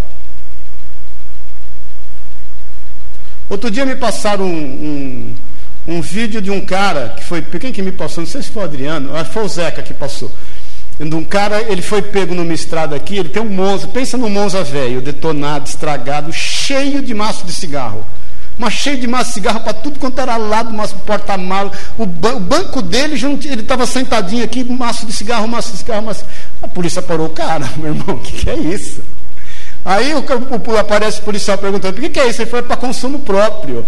Outro dia me passaram um, um, um vídeo de um cara que foi. Quem que me passou? Não sei se foi o Adriano, foi o Zeca que passou um cara, ele foi pego numa estrada aqui, ele tem um Monza, pensa no Monza velho, detonado, estragado, cheio de maço de cigarro. Mas cheio de maço de cigarro para tudo quanto era lado, maço porta-malas. O, ba o, banco dele, ele estava sentadinho aqui, maço de cigarro, maço de cigarro, maço. A polícia parou o cara, *laughs* meu irmão, o que, que, é isso? Aí o, o, aparece o policial perguntando, o que, que é isso? Ele foi para consumo próprio.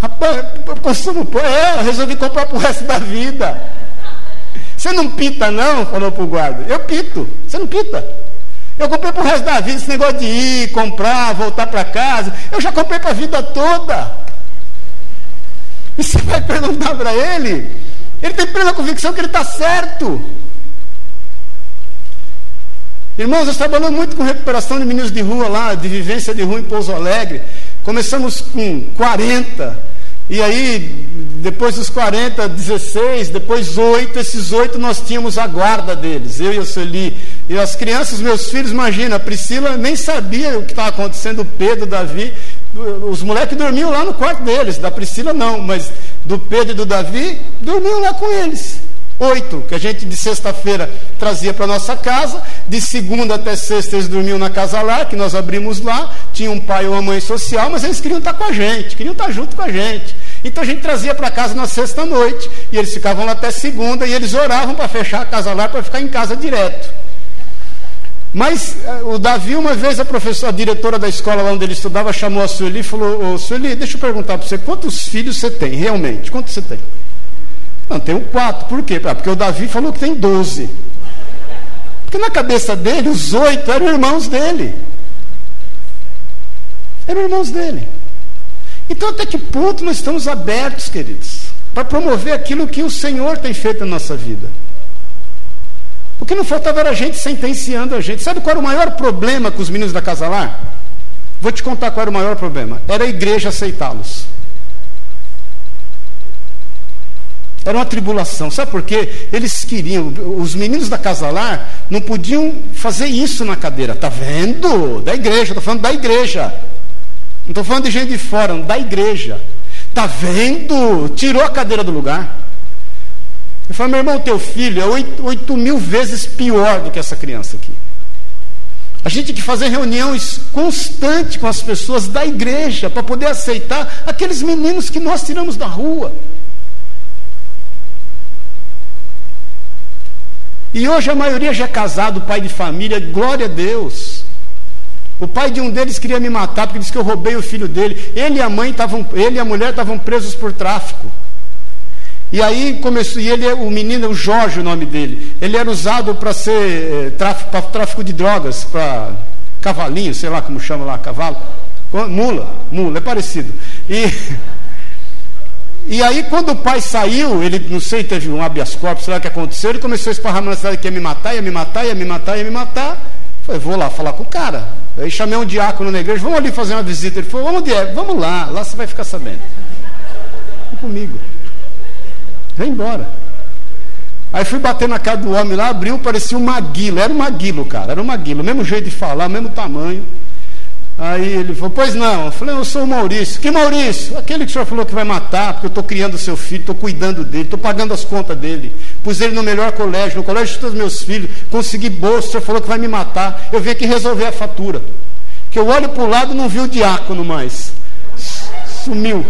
Rapaz, consumo próprio, é, eu resolvi comprar para o resto da vida. Você não pita, não? Falou para o guarda. Eu pito. Você não pita. Eu comprei para o resto da vida esse negócio de ir, comprar, voltar para casa. Eu já comprei para a vida toda. E você vai perguntar para ele, ele tem plena convicção que ele está certo. Irmãos, nós trabalhamos muito com recuperação de meninos de rua lá, de vivência de rua em Pouso Alegre. Começamos com 40. E aí, depois dos 40, 16, depois 8, esses oito nós tínhamos a guarda deles, eu e a Sueli. E as crianças, meus filhos, imagina, a Priscila nem sabia o que estava acontecendo, o Pedro, o Davi. Os moleques dormiam lá no quarto deles, da Priscila não, mas do Pedro e do Davi, dormiam lá com eles. Oito, que a gente de sexta-feira trazia para nossa casa, de segunda até sexta eles dormiam na casa lá, que nós abrimos lá, tinha um pai ou uma mãe social, mas eles queriam estar com a gente, queriam estar junto com a gente. Então a gente trazia para casa na sexta-noite, e eles ficavam lá até segunda, e eles oravam para fechar a casa lá, para ficar em casa direto. Mas eh, o Davi, uma vez, a professora, a diretora da escola lá onde ele estudava, chamou a Sueli e falou: Ô Sueli, deixa eu perguntar para você, quantos filhos você tem, realmente? Quantos você tem? Não, tenho quatro. Por quê? Ah, porque o Davi falou que tem doze. Porque na cabeça dele, os oito eram irmãos dele. Eram irmãos dele. Então, até que ponto nós estamos abertos, queridos, para promover aquilo que o Senhor tem feito na nossa vida? O que não faltava era a gente sentenciando a gente. Sabe qual era o maior problema com os meninos da Casa Lá? Vou te contar qual era o maior problema. Era a igreja aceitá-los. Era uma tribulação. Sabe por quê? Eles queriam, os meninos da Casa Lar não podiam fazer isso na cadeira. Tá vendo? Da igreja, estou falando da igreja. Não estou falando de gente de fora, da igreja. Tá vendo? Tirou a cadeira do lugar. Eu falei, meu irmão, teu filho é oito, oito mil vezes pior do que essa criança aqui. A gente tem que fazer reuniões constantes com as pessoas da igreja para poder aceitar aqueles meninos que nós tiramos da rua. E hoje a maioria já é casado, pai de família, glória a Deus. O pai de um deles queria me matar porque disse que eu roubei o filho dele. Ele e a mãe estavam, ele e a mulher estavam presos por tráfico. E aí começou, e ele, o menino, o Jorge, o nome dele, ele era usado para ser é, tráfico, para tráfico de drogas, para cavalinho, sei lá como chama lá, cavalo, mula, mula, é parecido. E *laughs* E aí, quando o pai saiu, ele, não sei, teve um habeas corpus, sei lá o que aconteceu, ele começou a esparramar na cidade que ia me matar, ia me matar, ia me matar, ia me matar. Falei, vou lá falar com o cara. Aí chamei um diácono na igreja, vamos ali fazer uma visita. Ele falou, onde é? Vamos lá, lá você vai ficar sabendo. Vem comigo. Vem embora. Aí fui bater na casa do homem lá, abriu, parecia um maguilo. Era um maguilo, cara, era um maguilo. Mesmo jeito de falar, mesmo tamanho. Aí ele falou, pois não. Eu falei, eu sou o Maurício. Que Maurício? Aquele que o senhor falou que vai matar, porque eu estou criando seu filho, estou cuidando dele, estou pagando as contas dele. Pus ele no melhor colégio, no colégio de todos os meus filhos, consegui bolsa, o senhor falou que vai me matar. Eu vim aqui resolver a fatura. Que eu olho para o lado e não vi o diácono mais. Sumiu.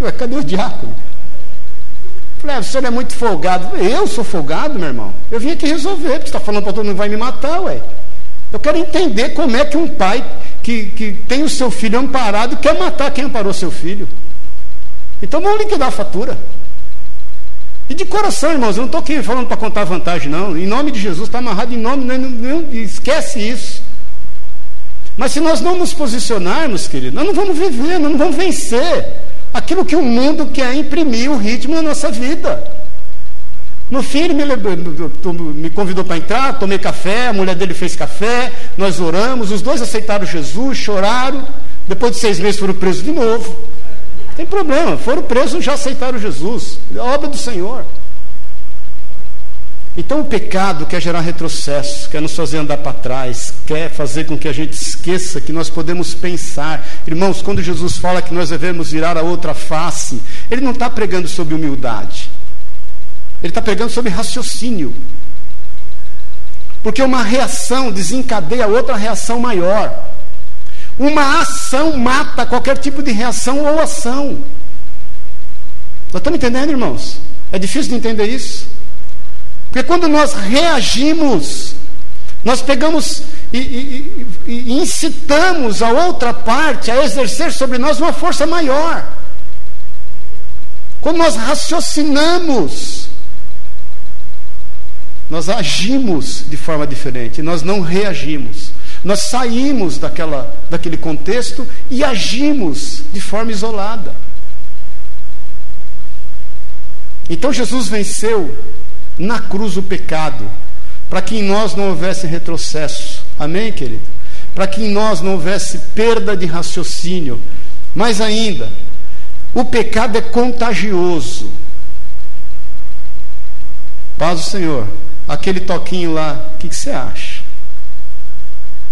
Ué, cadê o diácono? Falei, ah, o senhor é muito folgado. Eu sou folgado, meu irmão. Eu vim aqui resolver, porque você está falando para todo mundo vai me matar, ué. Eu quero entender como é que um pai que, que tem o seu filho amparado quer matar quem amparou seu filho. Então vamos liquidar a fatura. E de coração, irmãos, eu não estou aqui falando para contar vantagem, não. Em nome de Jesus, está amarrado em nome, não, não, esquece isso. Mas se nós não nos posicionarmos, querido, nós não vamos viver, nós não vamos vencer aquilo que o mundo quer imprimir o ritmo na nossa vida. No fim, ele me, me convidou para entrar, tomei café, a mulher dele fez café, nós oramos, os dois aceitaram Jesus, choraram. Depois de seis meses foram presos de novo. Não tem problema, foram presos já aceitaram Jesus. É obra do Senhor. Então o pecado quer gerar retrocesso, quer nos fazer andar para trás, quer fazer com que a gente esqueça que nós podemos pensar. Irmãos, quando Jesus fala que nós devemos virar a outra face, ele não está pregando sobre humildade. Ele está pregando sobre raciocínio. Porque uma reação desencadeia outra reação maior. Uma ação mata qualquer tipo de reação ou ação. Nós estamos entendendo, irmãos? É difícil de entender isso. Porque quando nós reagimos, nós pegamos e, e, e, incitamos a outra parte a exercer sobre nós uma força maior. Quando nós raciocinamos, nós agimos de forma diferente, nós não reagimos. Nós saímos daquela, daquele contexto e agimos de forma isolada. Então Jesus venceu na cruz o pecado, para que em nós não houvesse retrocesso. Amém, querido? Para que em nós não houvesse perda de raciocínio. Mais ainda, o pecado é contagioso. Paz do Senhor aquele toquinho lá, o que, que você acha?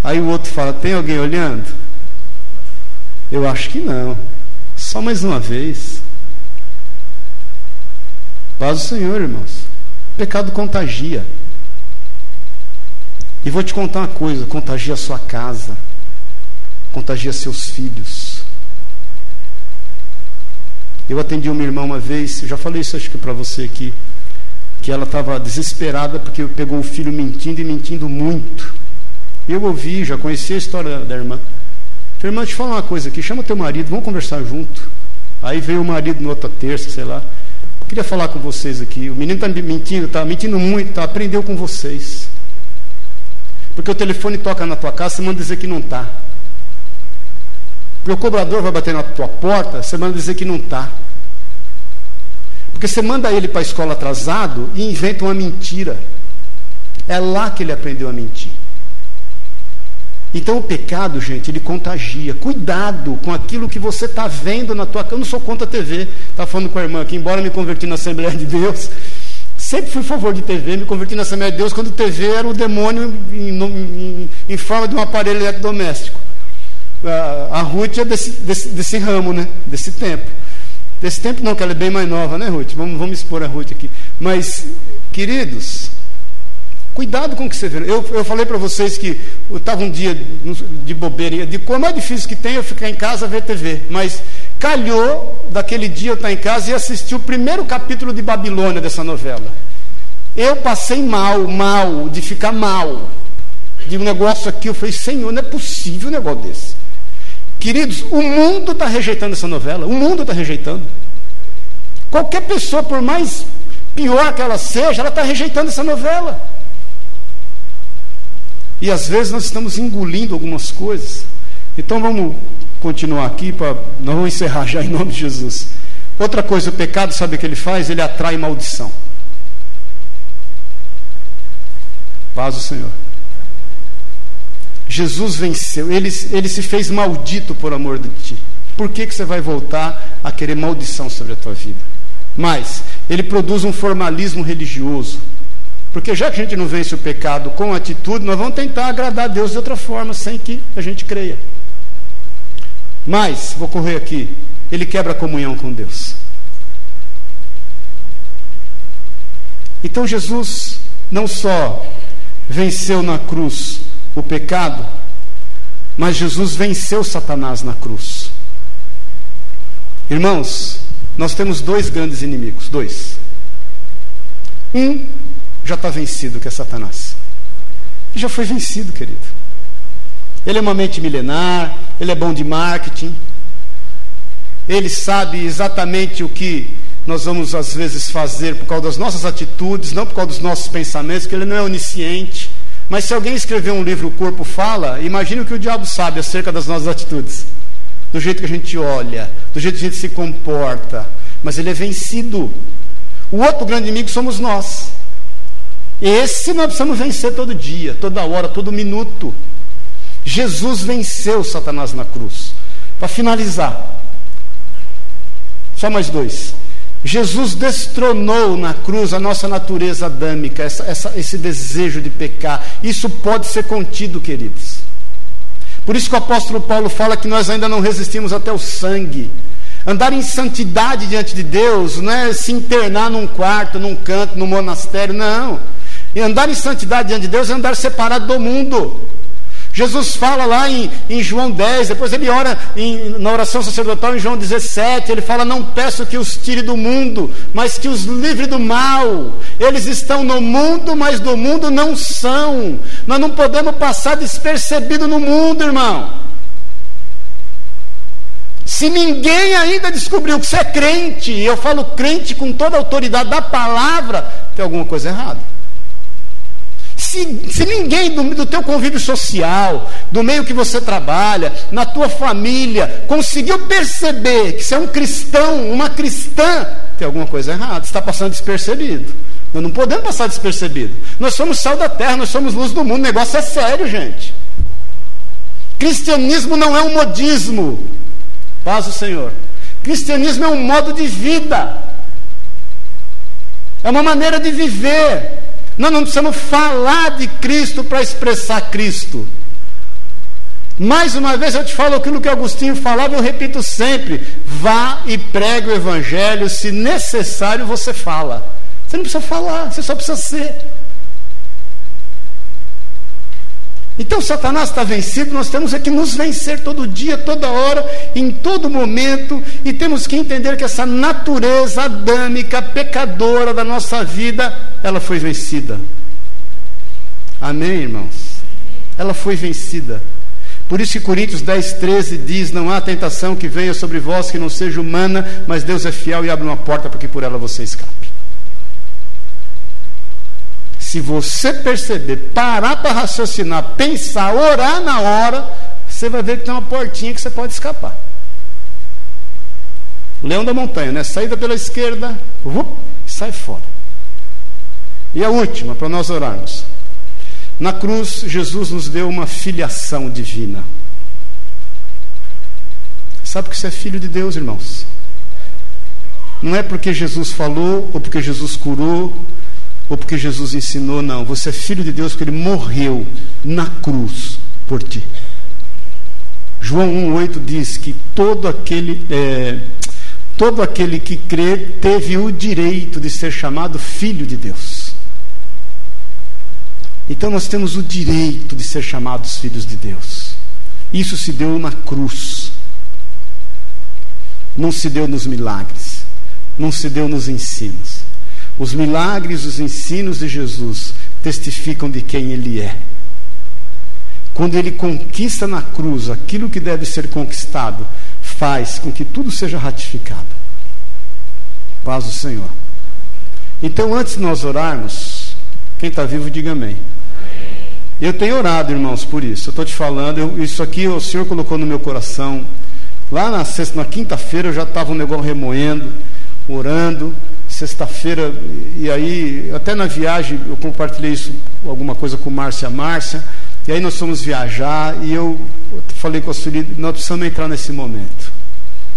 Aí o outro fala: tem alguém olhando? Eu acho que não. Só mais uma vez. Paz do Senhor, irmãos. O pecado contagia. E vou te contar uma coisa: contagia a sua casa, contagia seus filhos. Eu atendi uma irmã uma vez, já falei isso acho que para você aqui que ela estava desesperada porque pegou o filho mentindo e mentindo muito. Eu ouvi, já conheci a história da irmã. Falei, irmã, eu falar uma coisa aqui, chama teu marido, vamos conversar junto. Aí veio o marido na outra terça, sei lá. Queria falar com vocês aqui. O menino está mentindo, está mentindo muito, tá, aprendeu com vocês. Porque o telefone toca na tua casa, você manda dizer que não está. Porque o cobrador vai bater na tua porta, você manda dizer que não está. Porque você manda ele para a escola atrasado e inventa uma mentira. É lá que ele aprendeu a mentir. Então o pecado, gente, ele contagia. Cuidado com aquilo que você está vendo na tua. Eu não sou contra a TV. Estava falando com a irmã aqui, embora me converti na Assembleia de Deus. Sempre fui a favor de TV, me converti na Assembleia de Deus quando TV era o demônio em, em, em forma de um aparelho eletrodoméstico. A, a Ruth é desse, desse, desse ramo, né? desse tempo. Desse tempo não, que ela é bem mais nova, né, Ruth? Vamos, vamos expor a Ruth aqui. Mas, queridos, cuidado com o que você vê. Eu, eu falei para vocês que eu estava um dia de bobeira, de como é difícil que tem eu ficar em casa ver TV. Mas calhou daquele dia eu estar em casa e assistir o primeiro capítulo de Babilônia dessa novela. Eu passei mal, mal, de ficar mal. De um negócio aqui, eu falei, Senhor, não é possível um negócio desse. Queridos, o mundo está rejeitando essa novela. O mundo está rejeitando. Qualquer pessoa, por mais pior que ela seja, ela está rejeitando essa novela. E às vezes nós estamos engolindo algumas coisas. Então vamos continuar aqui, para não vamos encerrar já em nome de Jesus. Outra coisa, o pecado, sabe o que ele faz? Ele atrai maldição. Paz o Senhor. Jesus venceu, ele, ele se fez maldito por amor de ti. Por que, que você vai voltar a querer maldição sobre a tua vida? Mas, ele produz um formalismo religioso. Porque já que a gente não vence o pecado com atitude, nós vamos tentar agradar a Deus de outra forma, sem que a gente creia. Mas, vou correr aqui, ele quebra a comunhão com Deus. Então Jesus não só venceu na cruz o pecado, mas Jesus venceu Satanás na cruz. Irmãos, nós temos dois grandes inimigos, dois. Um já está vencido, que é Satanás. Já foi vencido, querido. Ele é uma mente milenar, ele é bom de marketing, ele sabe exatamente o que nós vamos às vezes fazer por causa das nossas atitudes, não por causa dos nossos pensamentos, que ele não é onisciente. Mas se alguém escrever um livro, O Corpo Fala, imagine o que o diabo sabe acerca das nossas atitudes, do jeito que a gente olha, do jeito que a gente se comporta. Mas ele é vencido. O outro grande inimigo somos nós. Esse nós precisamos vencer todo dia, toda hora, todo minuto. Jesus venceu Satanás na cruz. Para finalizar, só mais dois. Jesus destronou na cruz a nossa natureza adâmica, essa, essa, esse desejo de pecar. Isso pode ser contido, queridos. Por isso que o apóstolo Paulo fala que nós ainda não resistimos até o sangue. Andar em santidade diante de Deus não é se internar num quarto, num canto, num monastério, não. E andar em santidade diante de Deus é andar separado do mundo. Jesus fala lá em, em João 10, depois ele ora em, na oração sacerdotal em João 17, ele fala: Não peço que os tire do mundo, mas que os livre do mal. Eles estão no mundo, mas do mundo não são. Nós não podemos passar despercebido no mundo, irmão. Se ninguém ainda descobriu que você é crente, e eu falo crente com toda a autoridade da palavra, tem alguma coisa errada. Se, se ninguém do, do teu convívio social, do meio que você trabalha, na tua família, conseguiu perceber que você é um cristão, uma cristã, tem alguma coisa errada, está passando despercebido. Nós não podemos passar despercebido. Nós somos sal da terra, nós somos luz do mundo, o negócio é sério, gente. Cristianismo não é um modismo. Paz o Senhor. Cristianismo é um modo de vida. É uma maneira de viver. Nós não precisamos falar de Cristo para expressar Cristo. Mais uma vez eu te falo aquilo que Agostinho falava, eu repito sempre: vá e pregue o Evangelho, se necessário você fala. Você não precisa falar, você só precisa ser. Então Satanás está vencido, nós temos é que nos vencer todo dia, toda hora, em todo momento, e temos que entender que essa natureza adâmica, pecadora da nossa vida, ela foi vencida. Amém, irmãos? Ela foi vencida. Por isso que Coríntios 10, 13 diz: Não há tentação que venha sobre vós que não seja humana, mas Deus é fiel e abre uma porta para que por ela você escape. Se você perceber, parar para raciocinar, pensar, orar na hora, você vai ver que tem uma portinha que você pode escapar. Leão da montanha, né? Saída pela esquerda, up, sai fora. E a última, para nós orarmos. Na cruz, Jesus nos deu uma filiação divina. Sabe que você é filho de Deus, irmãos? Não é porque Jesus falou, ou porque Jesus curou, ou porque Jesus ensinou, não. Você é filho de Deus porque ele morreu na cruz por ti. João 1,8 diz que todo aquele, é, todo aquele que crê teve o direito de ser chamado filho de Deus. Então nós temos o direito de ser chamados filhos de Deus. Isso se deu na cruz. Não se deu nos milagres. Não se deu nos ensinos. Os milagres, os ensinos de Jesus testificam de quem Ele é. Quando Ele conquista na cruz aquilo que deve ser conquistado, faz com que tudo seja ratificado. Paz do Senhor. Então, antes de nós orarmos, quem está vivo, diga amém. Eu tenho orado, irmãos, por isso. Eu estou te falando, eu, isso aqui o Senhor colocou no meu coração. Lá na sexta, na quinta-feira eu já estava um negócio remoendo, orando. Sexta-feira, e aí, até na viagem, eu compartilhei isso, alguma coisa com Márcia Márcia. E aí nós fomos viajar e eu falei com a Sueli, nós precisamos entrar nesse momento.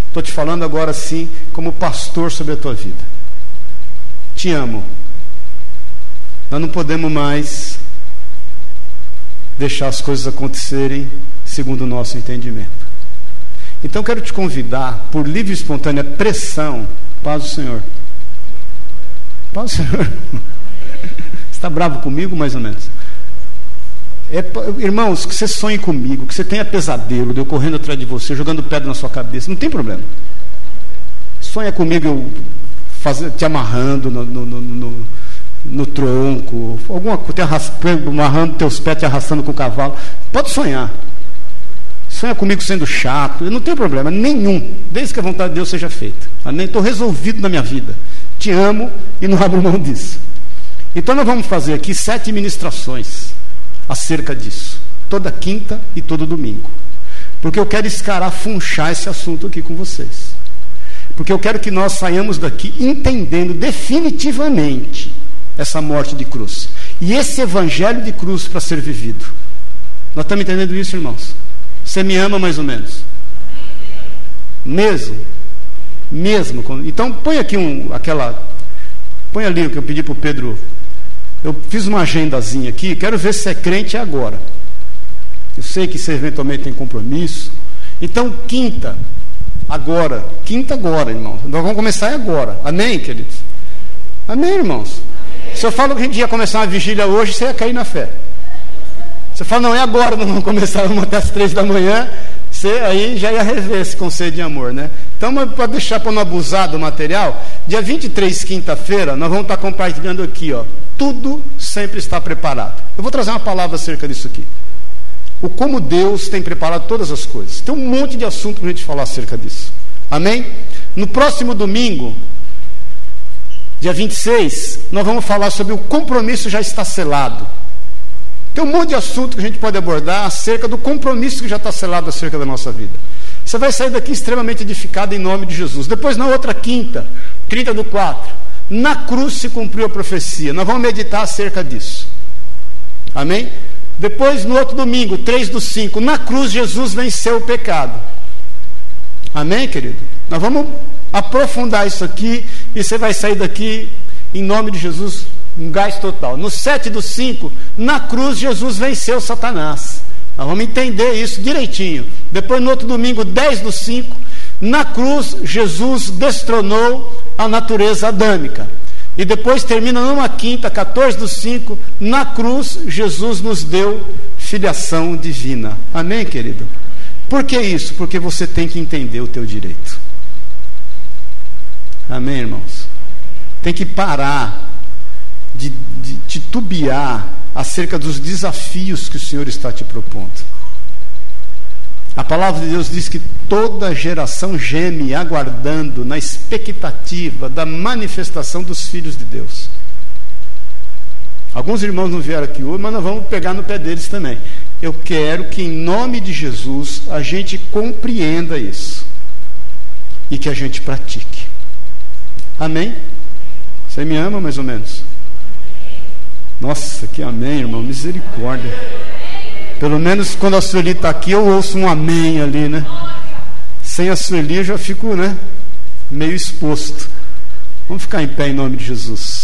Estou te falando agora sim, como pastor sobre a tua vida. Te amo. Nós não podemos mais deixar as coisas acontecerem segundo o nosso entendimento. Então quero te convidar, por livre e espontânea pressão, paz do Senhor. Paz Senhor. Está bravo comigo, mais ou menos? É, irmãos, que você sonhe comigo, que você tenha pesadelo de eu correndo atrás de você, jogando pedra na sua cabeça, não tem problema. Sonha comigo eu te amarrando no, no, no, no, tronco, alguma coisa, amarrando teus pés, te arrastando com o cavalo. Pode sonhar. Sonha comigo sendo chato, eu não tenho problema nenhum, desde que a vontade de Deus seja feita. Estou resolvido na minha vida. Te amo e não abro mão disso. Então nós vamos fazer aqui sete ministrações acerca disso, toda quinta e todo domingo. Porque eu quero escarafunchar esse assunto aqui com vocês. Porque eu quero que nós saiamos daqui entendendo definitivamente essa morte de cruz. E esse evangelho de cruz para ser vivido. Nós estamos entendendo isso, irmãos? Você me ama mais ou menos? Mesmo? Mesmo? Então põe aqui um, aquela. Põe ali o que eu pedi para o Pedro. Eu fiz uma agendazinha aqui, quero ver se é crente agora. Eu sei que você eventualmente tem compromisso. Então, quinta, agora. Quinta agora, irmãos. Nós vamos começar agora. Amém, queridos? Amém, irmãos? Se eu falo que a gente ia começar uma vigília hoje, você ia cair na fé. Você fala, não, é agora, não vamos começar vamos até as três da manhã. Você aí já ia rever esse conceito de amor, né? Então, para deixar para não abusar do material, dia 23, quinta-feira, nós vamos estar compartilhando aqui, ó. Tudo sempre está preparado. Eu vou trazer uma palavra acerca disso aqui. O como Deus tem preparado todas as coisas. Tem um monte de assunto para a gente falar acerca disso. Amém? No próximo domingo, dia 26, nós vamos falar sobre o compromisso já está selado. Tem um monte de assunto que a gente pode abordar acerca do compromisso que já está selado acerca da nossa vida. Você vai sair daqui extremamente edificado em nome de Jesus. Depois, na outra quinta, 30 do 4, na cruz se cumpriu a profecia. Nós vamos meditar acerca disso. Amém? Depois, no outro domingo, 3 do 5, na cruz Jesus venceu o pecado. Amém, querido? Nós vamos aprofundar isso aqui e você vai sair daqui em nome de Jesus um gás total. No 7 do 5, na cruz Jesus venceu Satanás. Nós vamos entender isso direitinho. Depois, no outro domingo, 10 do 5, na cruz Jesus destronou a natureza adâmica. E depois termina numa quinta, 14 do 5, na cruz Jesus nos deu filiação divina. Amém, querido? Por que isso? Porque você tem que entender o teu direito. Amém, irmãos? Tem que parar de, de titubear acerca dos desafios que o Senhor está te propondo. A palavra de Deus diz que toda geração geme aguardando na expectativa da manifestação dos filhos de Deus. Alguns irmãos não vieram aqui hoje, mas nós vamos pegar no pé deles também. Eu quero que, em nome de Jesus, a gente compreenda isso e que a gente pratique. Amém? Você me ama mais ou menos? Nossa, que amém, irmão, misericórdia. Pelo menos quando a Sueli está aqui, eu ouço um amém ali, né? Sem a Sueli eu já fico, né? Meio exposto. Vamos ficar em pé em nome de Jesus.